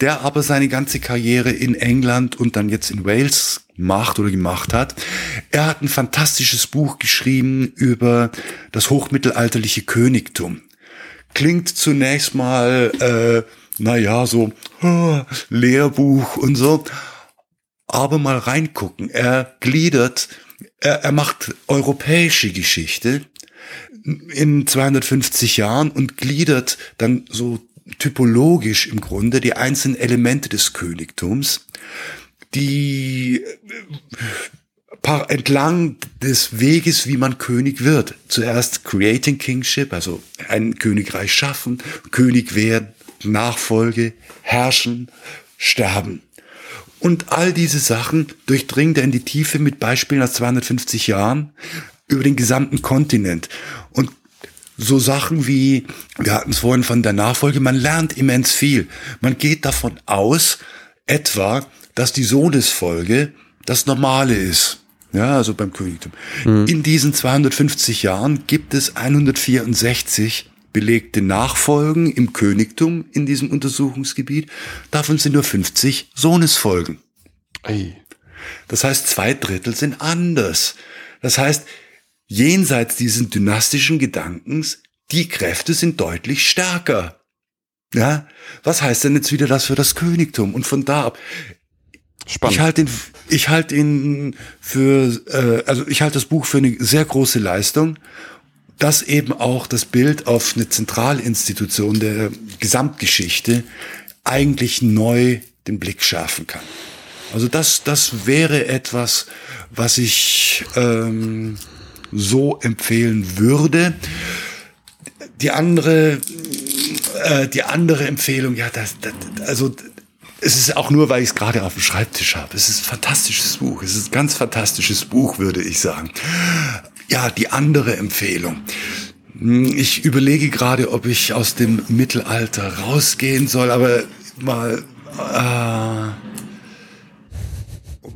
der aber seine ganze Karriere in England und dann jetzt in Wales macht oder gemacht hat. Er hat ein fantastisches Buch geschrieben über das hochmittelalterliche Königtum klingt zunächst mal, äh, naja, so ah, Lehrbuch und so. Aber mal reingucken. Er gliedert, er, er macht europäische Geschichte in 250 Jahren und gliedert dann so typologisch im Grunde die einzelnen Elemente des Königtums, die par entlang des Weges, wie man König wird. Zuerst creating kingship, also ein Königreich schaffen, König werden, Nachfolge, herrschen, sterben. Und all diese Sachen durchdringt er in die Tiefe mit Beispielen aus 250 Jahren über den gesamten Kontinent. Und so Sachen wie, wir hatten es vorhin von der Nachfolge, man lernt immens viel. Man geht davon aus, etwa, dass die Sohnesfolge das Normale ist. Ja, also beim Königtum. In diesen 250 Jahren gibt es 164 belegte Nachfolgen im Königtum in diesem Untersuchungsgebiet. Davon sind nur 50 Sohnesfolgen. Ey. Das heißt, zwei Drittel sind anders. Das heißt, jenseits diesen dynastischen Gedankens, die Kräfte sind deutlich stärker. Ja, was heißt denn jetzt wieder das für das Königtum? Und von da ab, Spannend. ich halte ihn, ich halte ihn für, äh, also ich halte das Buch für eine sehr große Leistung, dass eben auch das Bild auf eine Zentralinstitution der Gesamtgeschichte eigentlich neu den Blick schärfen kann. Also das, das wäre etwas, was ich ähm, so empfehlen würde. Die andere, äh, die andere Empfehlung, ja, das, das also es ist auch nur, weil ich es gerade auf dem Schreibtisch habe. Es ist ein fantastisches Buch. Es ist ein ganz fantastisches Buch, würde ich sagen. Ja, die andere Empfehlung. Hm, Ich überlege gerade, ob ich aus dem Mittelalter rausgehen soll, aber mal. Äh,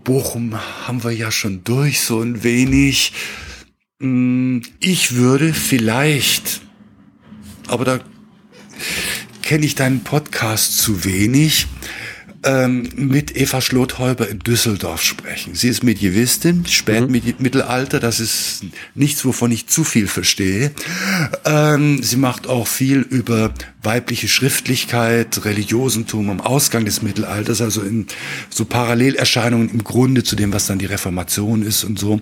Bochum haben wir ja schon durch, so ein wenig. Hm, Ich würde vielleicht, aber da kenne ich deinen Podcast zu wenig, ähm, mit Eva Schlothäuber in Düsseldorf sprechen. Sie ist Medievistin, Spätmittelalter, das ist nichts, wovon ich zu viel verstehe. Ähm, sie macht auch viel über weibliche Schriftlichkeit, Religiosentum am Ausgang des Mittelalters, also in so Parallelerscheinungen im Grunde zu dem, was dann die Reformation ist und so.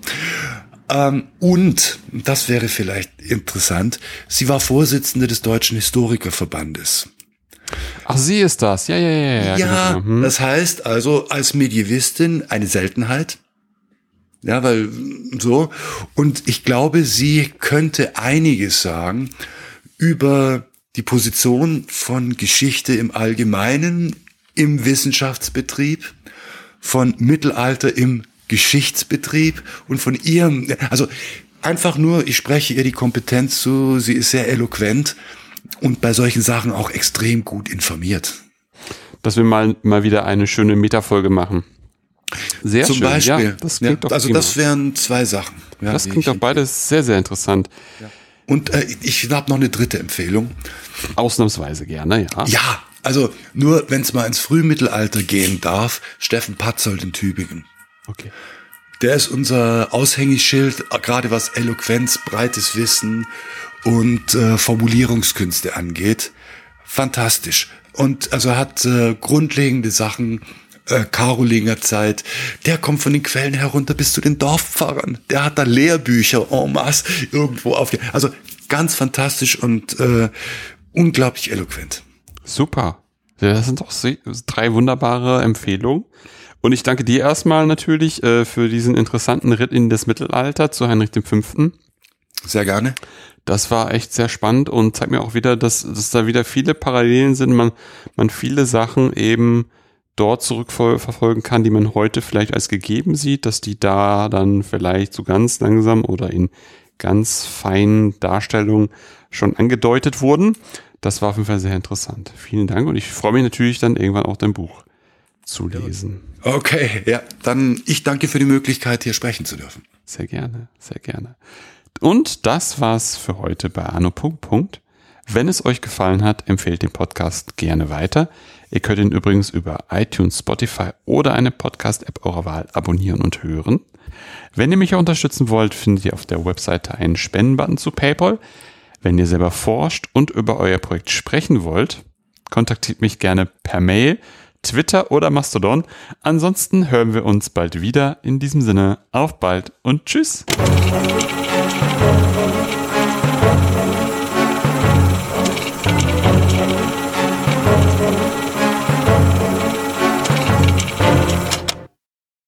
Ähm, und, das wäre vielleicht interessant, sie war Vorsitzende des Deutschen Historikerverbandes. Ach, sie ist das. Ja, ja, ja. Ja, Ja, genau. Hm. das heißt also als Medievistin eine Seltenheit. Ja, weil so. Und ich glaube, sie könnte einiges sagen über die Position von Geschichte im Allgemeinen, im Wissenschaftsbetrieb, von Mittelalter im Geschichtsbetrieb und von ihrem, also einfach nur, ich spreche ihr die Kompetenz zu, sie ist sehr eloquent und bei solchen Sachen auch extrem gut informiert. Dass wir mal, mal wieder eine schöne Metafolge machen. Sehr Zum schön. Beispiel. Ja, das klingt ja, doch also prima. das wären zwei Sachen. Ja, Das klingt doch beides sehr, sehr interessant. Und äh, ich habe noch eine dritte Empfehlung. Ausnahmsweise gerne, ja. Ja, also nur wenn es mal ins Frühmittelalter gehen darf, Steffen Patzold in Tübingen. Okay. Der ist unser Aushängeschild, gerade was Eloquenz, breites Wissen und äh, Formulierungskünste angeht. Fantastisch. Und also hat äh, grundlegende Sachen, äh, Karolinger Zeit, der kommt von den Quellen herunter bis zu den Dorfpfarrern. Der hat da Lehrbücher en masse irgendwo aufge... Also ganz fantastisch und äh, unglaublich eloquent. Super. Das sind doch drei wunderbare Empfehlungen. Und ich danke dir erstmal natürlich äh, für diesen interessanten Ritt in das Mittelalter zu Heinrich V. Sehr gerne. Das war echt sehr spannend und zeigt mir auch wieder, dass, dass da wieder viele Parallelen sind, man, man viele Sachen eben dort zurückverfolgen kann, die man heute vielleicht als gegeben sieht, dass die da dann vielleicht so ganz langsam oder in ganz feinen Darstellungen schon angedeutet wurden. Das war auf jeden Fall sehr interessant. Vielen Dank und ich freue mich natürlich dann irgendwann auch dein Buch zu lesen. Okay, ja, dann ich danke für die Möglichkeit, hier sprechen zu dürfen. Sehr gerne, sehr gerne. Und das war's für heute bei Arno Punkt. Wenn es euch gefallen hat, empfehlt den Podcast gerne weiter. Ihr könnt ihn übrigens über iTunes, Spotify oder eine Podcast-App eurer Wahl abonnieren und hören. Wenn ihr mich unterstützen wollt, findet ihr auf der Webseite einen Spendenbutton zu PayPal. Wenn ihr selber forscht und über euer Projekt sprechen wollt, kontaktiert mich gerne per Mail, Twitter oder Mastodon. Ansonsten hören wir uns bald wieder. In diesem Sinne, auf bald und tschüss.